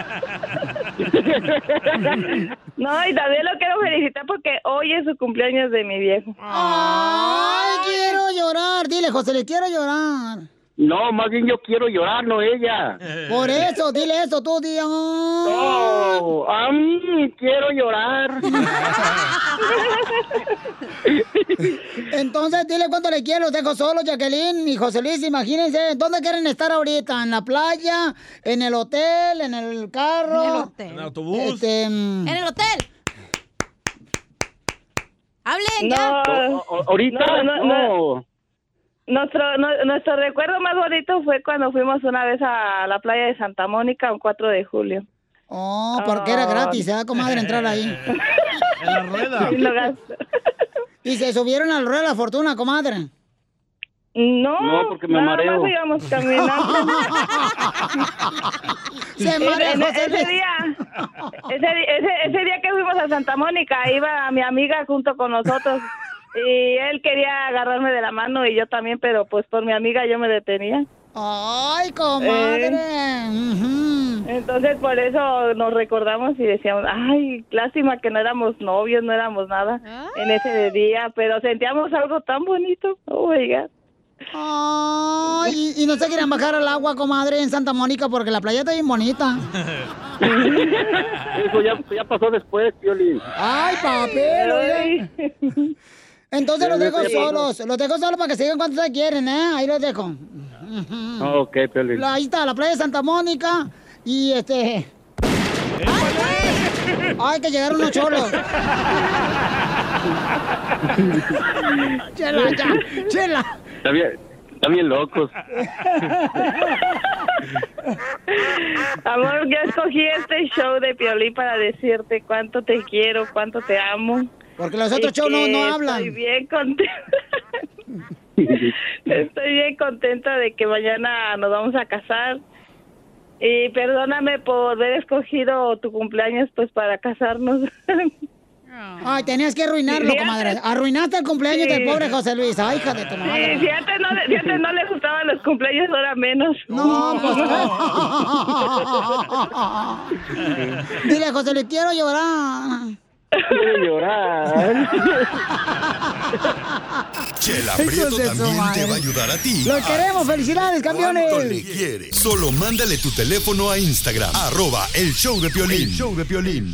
No, y también lo quiero felicitar porque hoy es su cumpleaños de mi viejo. Ay, quiero llorar. Dile, José, le quiero llorar. No, más bien yo quiero llorar, no ella. [LAUGHS] Por eso, dile eso tú, día. No, a mí quiero llorar. [LAUGHS] Entonces, dile cuánto le quiero. Los dejo solos, Jacqueline y José Luis. Imagínense, ¿dónde quieren estar ahorita? ¿En la playa? ¿En el hotel? ¿En el carro? En el hotel. En autobús. Este, mm, En el hotel. Hablen No, ya. O- o- ahorita No, no, no. Nuestro, no- nuestro recuerdo más bonito fue cuando fuimos una vez a la playa de Santa Mónica un 4 de julio. Oh, porque era gratis, ¿eh, comadre, entrar ahí? [LAUGHS] En la rueda. Sí, lo gasto. ¿Y se subieron al ruedo de la fortuna, comadre? No, No, porque me nada mareo. más íbamos caminando. [LAUGHS] Se En- marea en- José ese día, ese, ese día que fuimos a Santa Mónica, iba mi amiga junto con nosotros y él quería agarrarme de la mano y yo también, pero pues por mi amiga yo me detenía. Ay, comadre. Ujú. Entonces por eso nos recordamos y decíamos, ay, lástima que no éramos novios, no éramos nada en ese día, pero sentíamos algo tan bonito. Oh my God. Ay, y, y no se quieren bajar al agua, comadre, en Santa Mónica, porque la playa está bien bonita. [LAUGHS] Eso ya, ya pasó después, Piolín. Ay, papel. [LAUGHS] Entonces los dejo solos. Los dejo solos para que sigan cuando se quieren, ¿eh? Ahí los dejo. Ok, Piolín. Ahí está, la playa de Santa Mónica. Y este. Ay, que llegaron unos cholos. chela, ya, chela. Está bien, está bien locos. Amor, yo escogí este show de Piolín para decirte cuánto te quiero, cuánto te amo. Porque los otros shows no, no hablan. Estoy bien contenta. [LAUGHS] Estoy bien contenta de que mañana nos vamos a casar. Y perdóname por haber escogido tu cumpleaños pues para casarnos. [LAUGHS] Ay, tenías que arruinarlo, Sí, comadre. Arruinaste el cumpleaños Sí. del pobre José Luis. Ay, hija de tu Sí, madre. si antes no, le- si antes no le gustaban los cumpleaños, ahora menos. No, pues. [LAUGHS] Dile, José Luis, quiero llorar. Quiero llorar. Chela Prieto también te va a ayudar a ti. Los queremos, felicidades, ¿Cuánto le campeones. quieres? Solo mándale tu teléfono a Instagram. Arroba el show de Piolín. El show de Piolín.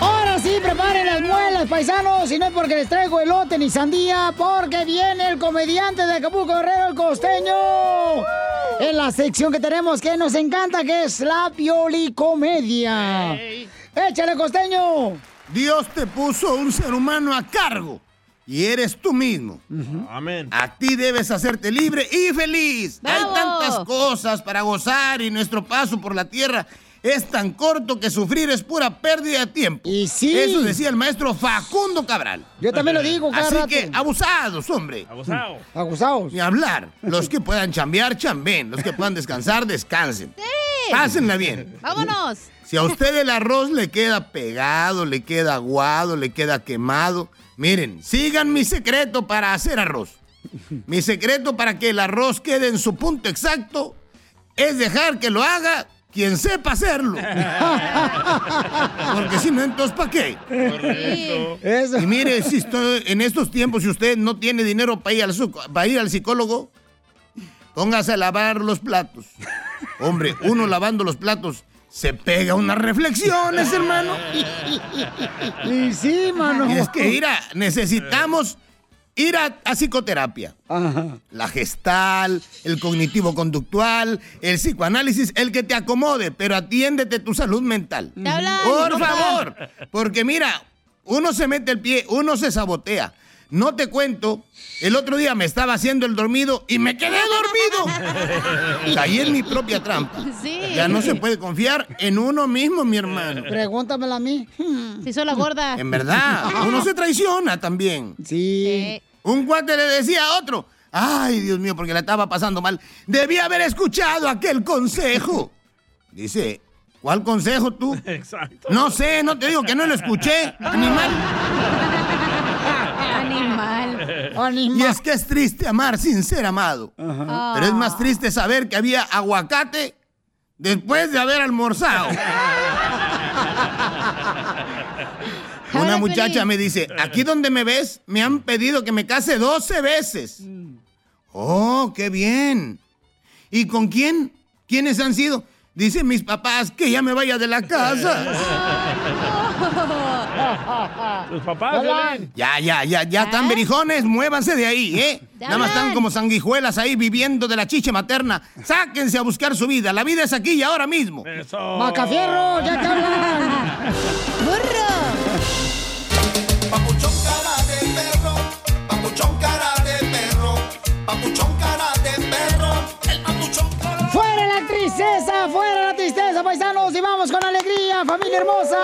Ahora sí, preparen las muelas, paisanos. Y no es porque les traigo elote ni sandía, porque viene el comediante de Acapulco Guerrero, el costeño. En la sección que tenemos que nos encanta, que es la piolicomedia. ¡Échale, costeño! Dios te puso un ser humano a cargo y eres tú mismo. Amén. A ti debes hacerte libre y feliz. Hay tantas cosas para gozar y nuestro paso por la tierra es tan corto que sufrir es pura pérdida de tiempo. Y sí. Eso decía el maestro Facundo Cabral. Yo también lo digo cada Así rato. que abusados, hombre. Abusado. Abusados. Ni hablar. Los que puedan chambear, chambeen. Los que puedan descansar, descansen. Pásenla bien. Vámonos. Si a usted el arroz le queda pegado, le queda aguado, le queda quemado, miren, sigan mi secreto para hacer arroz. Mi secreto para que el arroz quede en su punto exacto es dejar que lo haga quien sepa hacerlo. [LAUGHS] Porque si no, entonces ¿para qué? Correcto. Y mire, si estoy- en estos tiempos, si usted no tiene dinero para ir al, para ir al psicólogo, póngase a lavar los platos. Hombre, uno lavando los platos se pega unas reflexiones, hermano. Y sí, mano. Y es que, mira, necesitamos ir a, a psicoterapia. La gestal, el cognitivo-conductual, el psicoanálisis, el que te acomode, pero atiéndete tu salud mental. Por favor, porque mira, uno se mete el pie, uno se sabotea. No te cuento, el otro día me estaba haciendo el dormido y me quedé dormido. [LAUGHS] Caí en mi propia trampa. Sí. Ya no se puede confiar en uno mismo, mi hermano. Pregúntamela a mí. Se hizo la gorda. En verdad, uno se traiciona también. Sí. Eh, Un cuate le decía a otro, ay Dios mío, porque la estaba pasando mal, debía haber escuchado aquel consejo. [LAUGHS] Dice, ¿cuál consejo tú? [LAUGHS] Exacto. No sé, no te digo que no lo escuché, animal. [LAUGHS] Animal. Y es que es triste amar sin ser amado. Pero es más triste saber que había aguacate después de haber almorzado. Una muchacha me dice, aquí donde me ves, me han pedido que me case 12 veces. Oh, qué bien. ¿Y con quién? ¿Quiénes han sido? Dicen mis papás que ya me vaya de la casa. [LAUGHS] Tus papás. Ya, ya, ya, ya están berijones, muévanse de ahí, ¿eh? Nada más están como sanguijuelas ahí viviendo de la chiche materna. Sáquense a buscar su vida. La vida es aquí y ahora mismo. ¡Macafierro! ¡Ya te hablan! [LAUGHS] papuchón cara de perro, el papuchón cara ¡Fuera la tristeza! ¡Fuera la tristeza, paisanos! ¡Y vamos con alegría, familia hermosa!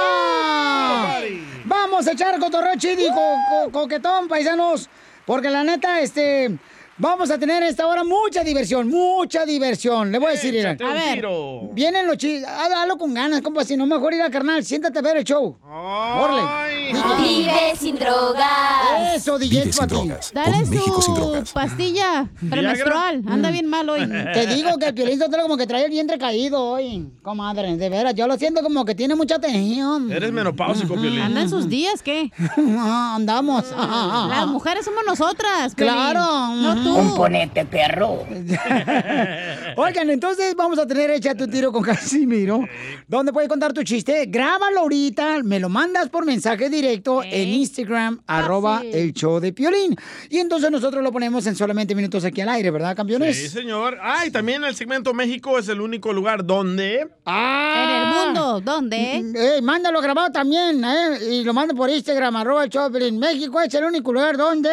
Vamos a echar cotorreo chido y co- co- coquetón, paisanos. Porque la neta, este... Vamos a tener esta hora mucha diversión, mucha diversión. Le voy a decir, un A ver, tiro. vienen los chistes. Hazlo con ganas, compa. Si no, mejor ir al carnal. Siéntate a ver el show. Orle. Vive sin drogas. Eso, DJ, para ti. Dale su pastilla premenstrual. Anda bien mal hoy. [LAUGHS] Te digo que el Piolín Sotelo como que trae el vientre caído hoy, comadre, de veras. Yo lo siento como que tiene mucha tensión. Eres menopáusico, Piolín. Anda en sus días, ¿qué? [LAUGHS] Andamos. Las mujeres somos nosotras, Piolín. Claro. No tú. Componente perro. [LAUGHS] Oigan, entonces vamos a tener Échate tu tiro con Casimiro. ¿Dónde puedes contar tu chiste? Grábalo ahorita, me lo mandas por mensaje directo en Instagram, arroba el show de Piolín. Y entonces nosotros lo ponemos en solamente minutos aquí al aire, ¿verdad, campeones? Sí, señor. Ah, y también el segmento México es el único lugar donde... Ah. En el mundo, ¿dónde? Eh, mándalo grabado también, ¿eh? Y lo mando por Instagram, arroba el show de Piolín. México es el único lugar donde...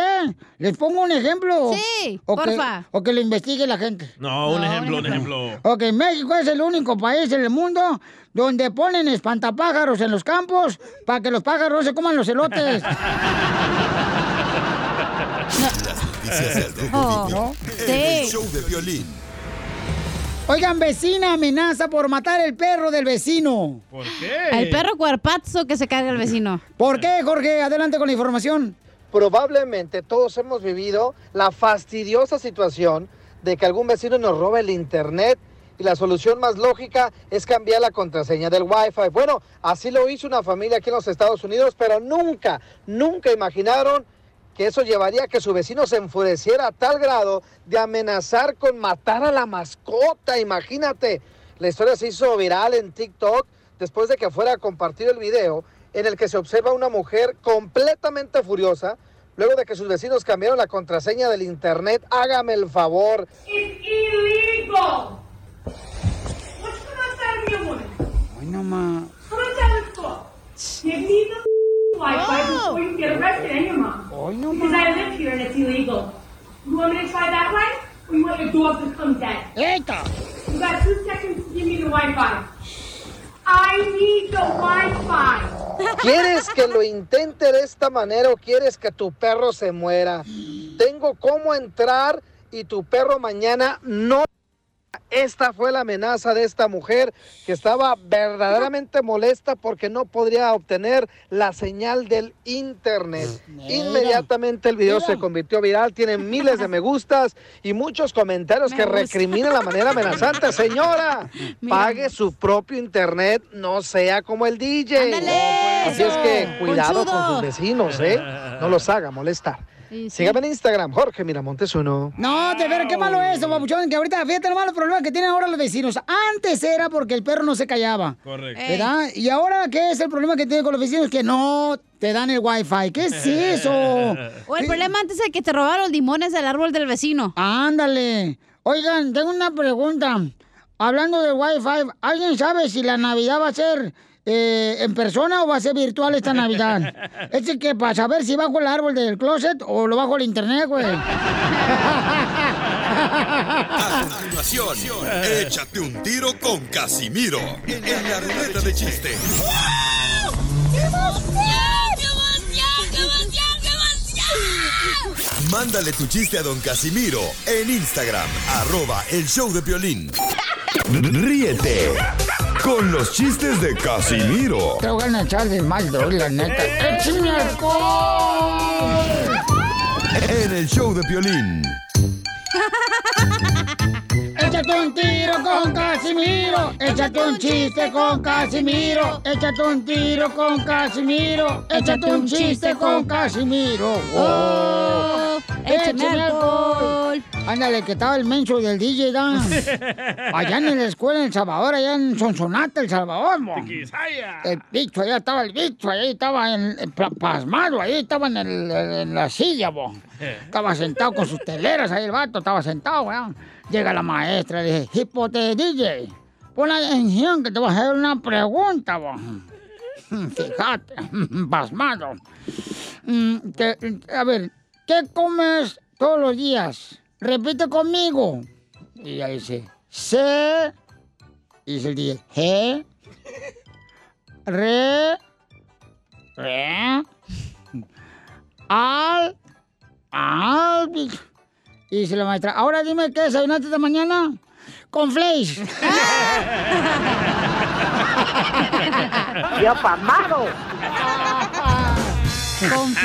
¿Les pongo un ejemplo? Sí, o que, porfa. o que lo investigue la gente. No, un ejemplo, un ejemplo. Ok, México es el único país en el mundo donde ponen espantapájaros en los campos para que los pájaros se coman los elotes. Noticias del Rojo Oh, Vivo ¿no? en el Sí. show de violín. Oigan, vecina amenaza por matar el perro del vecino. ¿Por El perro cuerpazo que se carga el vecino. ¿Por qué, Jorge? Adelante con la información. Probablemente todos hemos vivido la fastidiosa situación de que algún vecino nos robe el internet y la solución más lógica es cambiar la contraseña del Wi-Fi. Bueno, así lo hizo una familia aquí en los Estados Unidos, pero nunca, nunca imaginaron que eso llevaría a que su vecino se enfureciera a tal grado de amenazar con matar a la mascota. Imagínate, la historia se hizo viral en TikTok después de que fuera compartido el video en el que se observa una mujer completamente furiosa luego de que sus vecinos cambiaron la contraseña del internet. Hágame el favor. no no Because I live here and it's illegal. You want me to try that way? Or you want your dog to come dead? Eita! You got two seconds to give me the Wi-Fi. I need. ¿Quieres que lo intente de esta manera o quieres que tu perro se muera? Tengo cómo entrar y tu perro mañana no... Esta fue la amenaza de esta mujer que estaba verdaderamente molesta porque no podría obtener la señal del internet. Inmediatamente el video se convirtió viral, tiene miles de me gustas y muchos comentarios que recriminan la manera amenazante. Señora, pague su propio internet, no sea como el DJ. Así es que cuidado con sus vecinos, ¿eh? No los haga molestar. Sígame en Instagram, Jorge Miramontes uno. No, de ver qué malo es eso, papuchón, que ahorita fíjate los malos problemas que tienen ahora los vecinos. Antes era porque el perro no se callaba. Correcto. ¿Verdad? Y ahora, ¿qué es el problema que tienen con los vecinos? Que no te dan el wifi. ¿Qué es eso? [LAUGHS] O el problema antes es que te robaron los limones del árbol del vecino. Ándale. Oigan, tengo una pregunta. Hablando del wifi, ¿alguien sabe si la Navidad va a ser eh, en persona o va a ser virtual esta Navidad? [LAUGHS] Es que para saber si bajo el árbol del closet o lo bajo el internet, güey. [LAUGHS] A continuación, échate un tiro con Casimiro en la ruleta de chiste. Mándale tu chiste a don Casimiro en Instagram, arroba el show de violín. Ríete con los chistes de Casimiro Te voy a echar de mal, la neta. ¡Échame alcohol! en el show de violín. [LAUGHS] Échate un tiro con Casimiro. Échate un chiste con Casimiro. Échate un tiro con Casimiro. Échate un chiste con Casimiro. Oh, échame alcohol. Ándale, que estaba el menso del DJ, ¿da? [LAUGHS] Allá en la escuela en El Salvador, allá en Sonsonate, El Salvador, mo. El bicho, allá estaba el bicho, ahí estaba en, pasmado, ahí estaba en, el- en la silla, bo. [LAUGHS] Estaba sentado con sus teleras, ahí el vato estaba sentado, weón. Llega la maestra, le dije, hipote DJ, pon atención que te voy a hacer una pregunta, bo. [LAUGHS] Fíjate, [LAUGHS] pasmado. Mm, a ver, ¿qué comes todos los días? Repite conmigo. Y ella dice, C. Y dice el. Re. Re. Al. Al. Y dice la maestra, ahora dime qué desayunaste esta mañana. Con flakes. [LAUGHS] ¡Yo pamado! Con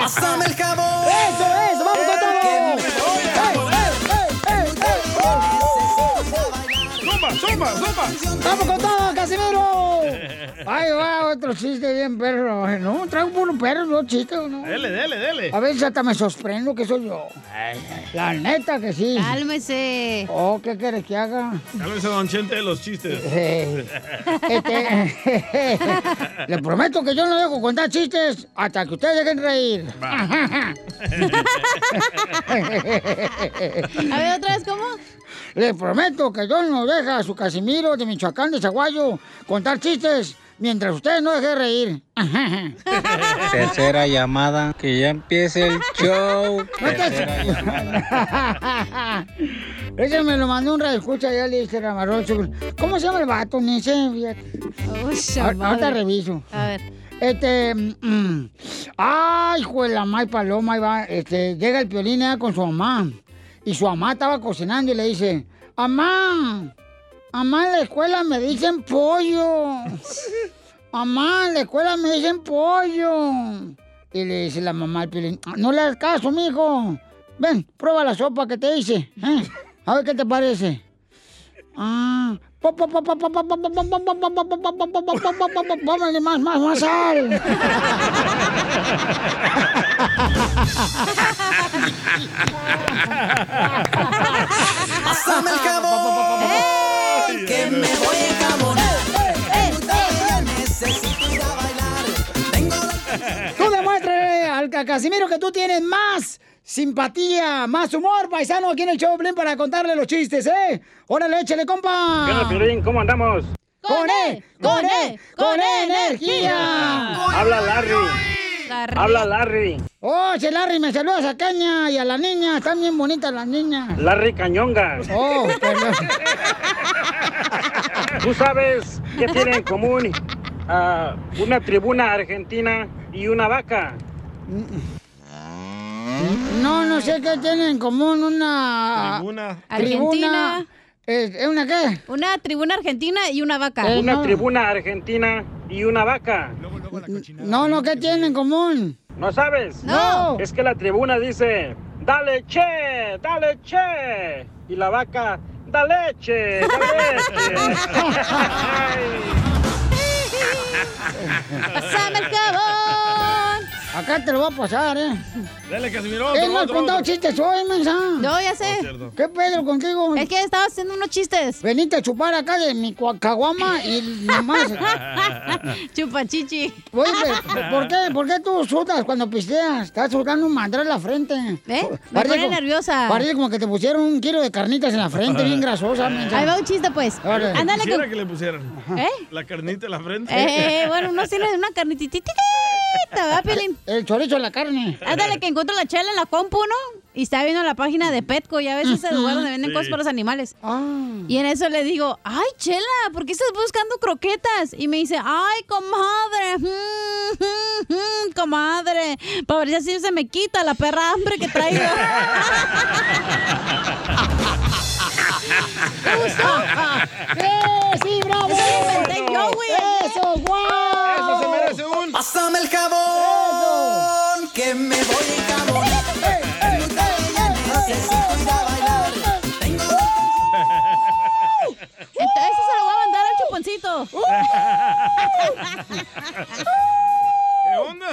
Pásame el jabón. ¡Eso, eso! ¡Vamos con todo! ¡Zumba, zumba, zumba! ¡Vamos con todo, Casimiro! [LAUGHS] Ay, va, otro chiste bien perro. No, traigo puro perro, no chiste, ¿no? Dele, dele, dele. A veces hasta me sorprendo que soy yo. La neta que sí. Cálmese. Oh, ¿qué quieres que haga? Cálmese, don Chente, de los chistes. [LAUGHS] Eh, Este, [LAUGHS] le prometo que yo no dejo contar chistes hasta que ustedes dejen reír. A ver, otra vez, ¿cómo? Le prometo que yo no dejo a su Casimiro de Michoacán de Zaguayo contar chistes mientras ustedes no dejen reír. [LAUGHS] Tercera llamada, que ya empiece el show. [LAUGHS] No te- Tercera llamada. Ese me lo mandó un escucha ya le dije Ramarrocho. ¿Cómo se llama el vato? Ni sé, fíjate. Ahorita reviso. A ver. Este. mm, ay, hijo de la May Paloma, ahí va. Este, llega el piolín eh, con su mamá. Y su mamá estaba cocinando y le dice: Mamá, mamá, en la escuela me dicen pollo. Mamá, en la escuela me dicen pollo. Y le dice la mamá al piolín: No le hagas caso, mijo. Ven, prueba la sopa que te hice. ¿eh? A ver qué te parece. Ah. Más, más, más sal. Pásame el. Que me voy a enjabonar. Necesito ir a bailar. Tú demuéstrale al Ca- Casimiro que tú tienes más simpatía, más humor, paisano, aquí en el show Piolín para contarle los chistes, ¿eh? Órale, échale, compa. ¿Qué Piolín? ¿Cómo andamos? ¡Con E! ¡Con E! ¡Con E energía! Habla Larry. Habla Larry. Oh, che, Larry, me saludas a Caña y a la niña. Están bien bonitas las niñas. Larry Cañongas. Oh, perdón. [LAUGHS] ¿Tú sabes qué tienen en común ah, una tribuna argentina y una vaca? No, no sé qué tienen en común una... Tribuna. Argentina. ¿Es, es una qué? Una tribuna argentina y una vaca. Una tribuna argentina y una vaca. No, no, ¿qué tienen en común? ¿No sabes? No. Es que la tribuna dice, dale che, dale che. Y la vaca, dale leche, dale leche. ¡Pásame el! Acá te lo voy a pasar, ¿eh? Dale, Casimiro. Él otro, no has contado otro. chistes hoy, mensa. No, ya sé. ¿Qué pedo contigo? Es que estaba haciendo unos chistes. Veniste a chupar acá de mi caguama y nomás. [LAUGHS] Chupachichi. Oye, pero, ¿por qué? ¿Por qué tú sudas cuando pisteas? Estás sudando un mandral en la frente. ¿Eh? Me pone nerviosa. Parece como que te pusieron un kilo de carnitas en la frente, bien grasosa. mensa. Ahí va un chiste, pues. Órale. Ándale Quisiera que le pusieran ¿Eh? la carnita en la frente. Eh, bueno, uno tiene una carnititita, ¿verdad, Pelín? El chorizo en la carne. Ándale, que encuentro la chela en la compu, ¿no? Y estaba viendo la página de Petco, ya ves ese lugar donde venden Sí. cosas para los animales. Ah. Y en eso le digo, ay, Chela, ¿por qué estás buscando croquetas? Y me dice, ay, comadre, mm, mm, mm, comadre, para ver si así se me quita la perra hambre que traigo. ¿Te gustó? ¡Eh, sí, bravo!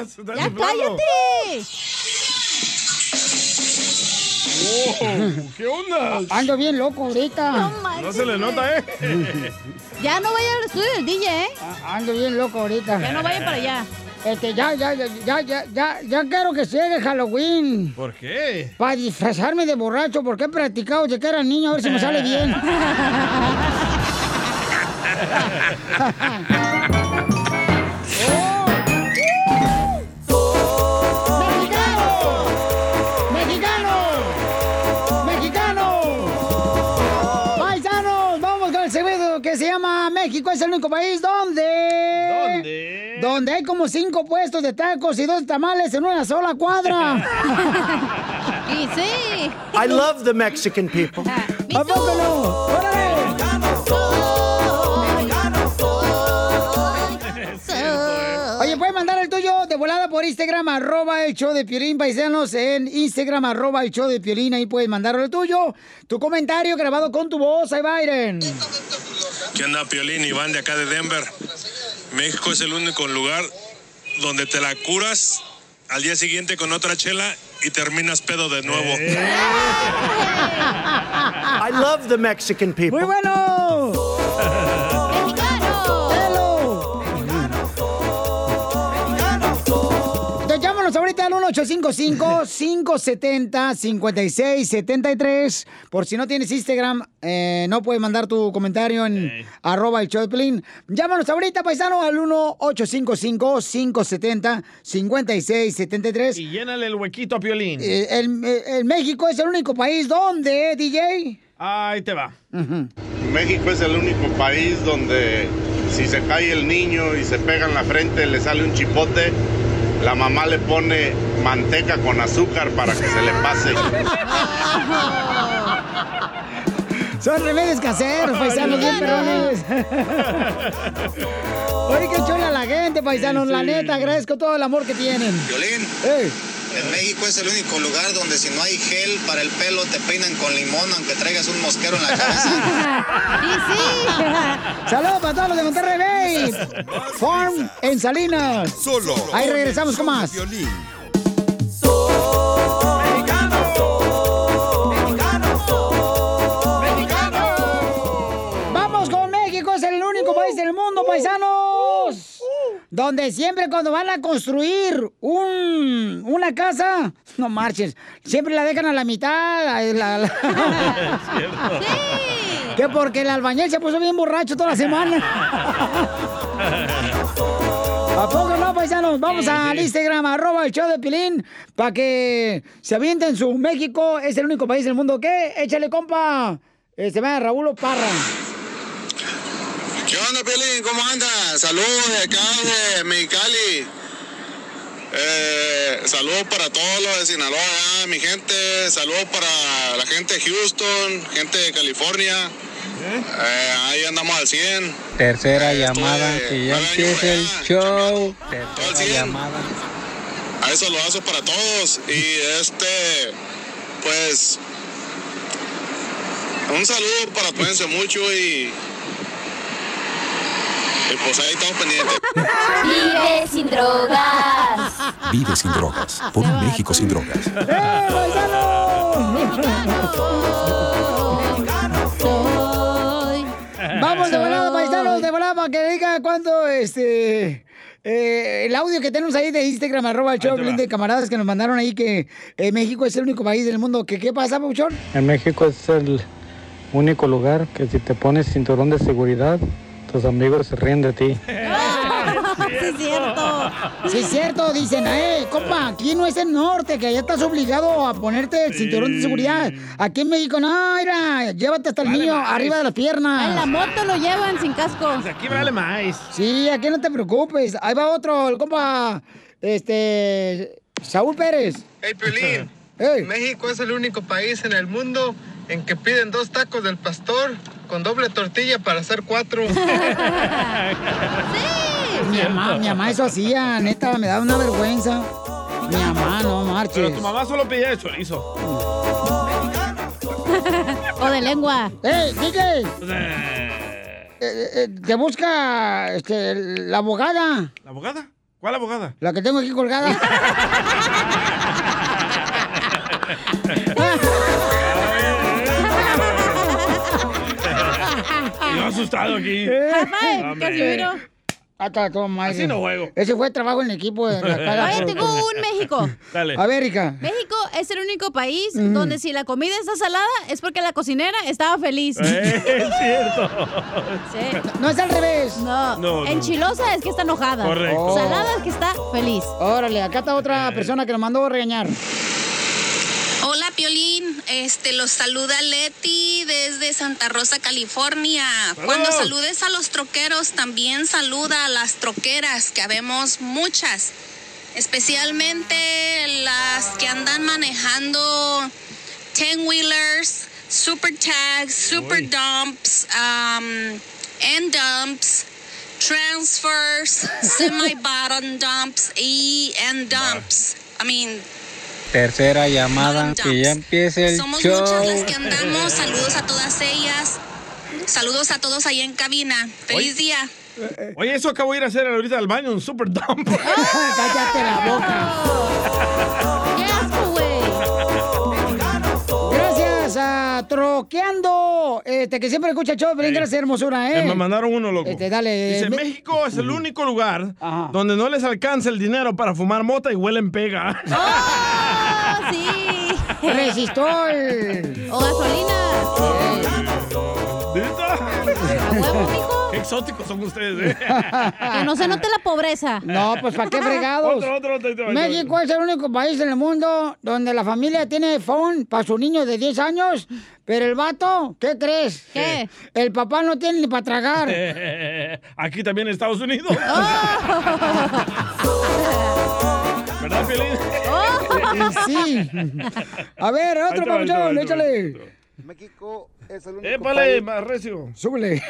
Está ¡Ya cállate! Wow, ¿Qué onda? Ando bien loco ahorita. No se le nota, ¿eh? Ya no vaya al estudio del DJ, ¿eh? Ando bien loco ahorita. Ya no vaya para allá. Este, ya, ya, ya, ya, ya, ya, ya quiero que llegue Halloween. ¿Por qué? Para disfrazarme de borracho, porque he practicado desde que era niño, a ver si me sale bien. [LAUGHS] [LAUGHS] único país donde... ¿Dónde? Donde hay como cinco puestos de tacos y dos tamales en una sola cuadra. [LAUGHS] y sí. I love the Mexican people. ¿A poco no? [LAUGHS] Oye, puedes mandar el tuyo de volada por Instagram, arroba el show de Piolín, paisanos, en Instagram, arroba el show de Piolín, ahí puedes mandar el tuyo, tu comentario grabado con tu voz, ahí Byron. ¿Qué onda, Piolín? Iván de acá de Denver. México es el único lugar donde te la curas al día siguiente con otra chela y terminas pedo de nuevo. [LAUGHS] I love the Mexican people. ¡Muy bueno! 1855-570-5673. Por si no tienes Instagram, eh, no puedes mandar tu comentario en arroba el show de Pelín. Llámanos ahorita, paisano, al 1855-570-5673. Y llénale el huequito a Piolín. Eh, el, el México es el único país donde, DJ. Ahí te va. México es el único país donde si se cae el niño y se pega en la frente, le sale un chipote, la mamá le pone manteca con azúcar para que se le pase. [LAUGHS] Son remedios caseros, paisanos, bien perrones. Oye, qué chula la gente, paisanos. La neta, agradezco todo el amor que tienen. Violín, en México es el único lugar donde si no hay gel para el pelo te peinan con limón aunque traigas un mosquero en la cabeza. [LAUGHS] ¡Y sí! [LAUGHS] ¡Saludos para todos los de Monterrey Bay! Farm en Salinas. Solo. Ahí regresamos con más. ¡Vamos Donde siempre cuando van a construir un, una casa, no marches, siempre la dejan a la mitad. la- la- [LAUGHS] Que porque el albañil se puso bien borracho toda la semana. ¿A poco no, paisanos? Vamos al Instagram, arroba el show de Pilín, para que se avienten su México. Es el único país del mundo que, échale, compa. Se llama Raúl Parra. ¿Qué onda, Piolín? ¿Cómo andas? Saludos de acá de Mexicali. Eh, saludos para todos los de Sinaloa, mi gente. Saludos para la gente de Houston, gente de California. Eh, ahí andamos al 100. Tercera llamada, que ya empiece el show. Tercera llamada. A esos lodazos para todos. Y este, pues, un saludo para cuídense mucho y, y pues ahí estamos pendientes. Vive sin drogas. Vive sin drogas. Por un México sin drogas. ¡Eh, Vamos de volada, paisanos, de volada, para que diga cuánto, este... eh, el audio que tenemos ahí de Instagram, arroba el show de camaradas que nos mandaron ahí que eh, México es el único país del mundo que, ¿qué pasa, Pauchón? En México es el único lugar que si te pones cinturón de seguridad, tus amigos se ríen de ti. [LAUGHS] Sí, es cierto. Sí, es cierto. Dicen, eh, compa, aquí no es el norte, que allá estás obligado a ponerte el cinturón de seguridad. Aquí en México, no, mira, llévate hasta el niño arriba de las piernas. En la moto lo llevan sin casco. Aquí vale más. Sí, aquí no te preocupes. Ahí va otro, el compa, este, Saúl Pérez. Hey, Piolín. México es el único país en el mundo en que piden dos tacos del pastor con doble tortilla para hacer cuatro. [LAUGHS] Mi mamá, mi mamá eso hacía, neta, me da una vergüenza. Mi mamá, no marches. Pero tu mamá solo pedía de chorizo. [LAUGHS] o de lengua. ¡Ey, DJ! Eh, eh, te busca este, la abogada. ¿La abogada? ¿Cuál abogada? La que tengo aquí colgada. [LAUGHS] Yo asustado aquí. Hombre. Hasta toma. Así no juego. Ese fue trabajo en equipo. En la cara. Oye, tengo un México. [LAUGHS] Dale. A ver, Erika. México es el único país Ujú. donde si la comida está salada es porque la cocinera estaba feliz. Eh, es [LAUGHS] cierto. Sí. No es al revés. No. No, no. Enchilosa es que está enojada. Correcto. Salada es que está feliz. Órale, acá está otra persona que nos mandó a regañar. Hola Piolín, este los saluda Leti desde Santa Rosa, California. Cuando saludes a los troqueros, también saluda a las troqueras, que habemos muchas, especialmente las que andan manejando ten wheelers, super tags, super dumps, um, end dumps. Transfers, [LAUGHS] semi bottom dumps y end dumps. I mean, Tercera llamada, que ya empiece el somos show. muchas las que andamos. Saludos a todas ellas. Saludos a todos ahí en cabina. Feliz día. Oye, eso acabo de ir a hacer ahorita al baño, un super dump. [LAUGHS] Cállate la boca. [LAUGHS] Troqueando, este, que siempre escucha el show, pero gracias, hermosura, ¿eh? Eh, Me mandaron uno, loco. Este, dale. Dice, Me- México es el único lugar donde no les alcanza el dinero para fumar mota y huelen pega. ¡Oh, sí! [LAUGHS] Resistol. O gasolina. Exóticos son ustedes, ¿eh? [LAUGHS] Que no se note la pobreza. No, pues ¿para qué fregados? Otro, [LAUGHS] otro, otro, otro, otro. México es el único país en el mundo donde la familia tiene phone para su niño de 10 años, pero el vato, ¿qué crees? ¿Qué? El papá no tiene ni para tragar. [LAUGHS] Aquí también en Estados Unidos. Oh. ¿Verdad, Piolín? Sí. A ver, otro va. échale. México es el único Épale, país. más recio. Súbele.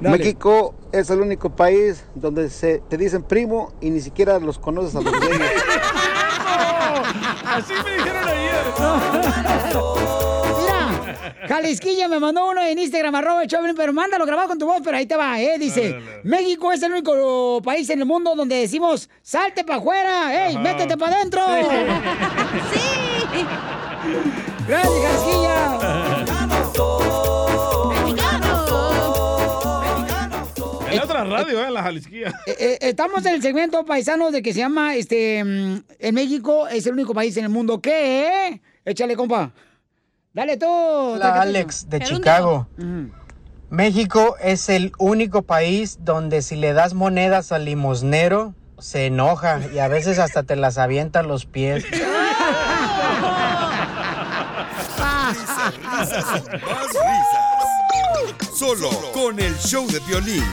México es el único país donde se te dicen primo y ni siquiera los conoces a los ellos. [LAUGHS] Así me dijeron ayer. [LAUGHS] Jalisquilla me mandó uno en Instagram, arroba el Choplin, pero mándalo grabado con tu voz, pero ahí te va, ¿eh? Dice, México es el único país en el mundo donde decimos, salte para afuera, ¡ey, Ajá. métete para adentro! [LAUGHS] ¡Sí! ¡Gracias, Jalisquilla! En la otra radio, ¿eh? En la Jalisquía. Eh, eh, estamos en el segmento paisano de que se llama, este, mm, en México es el único país en el mundo que... Échale, compa. Dale tú. Taca. Alex de Chicago. México es el único país donde si le das monedas al limosnero se enoja y a veces hasta te las avienta a los pies. [LAUGHS] Risas y más risas. Solo con el show de violín.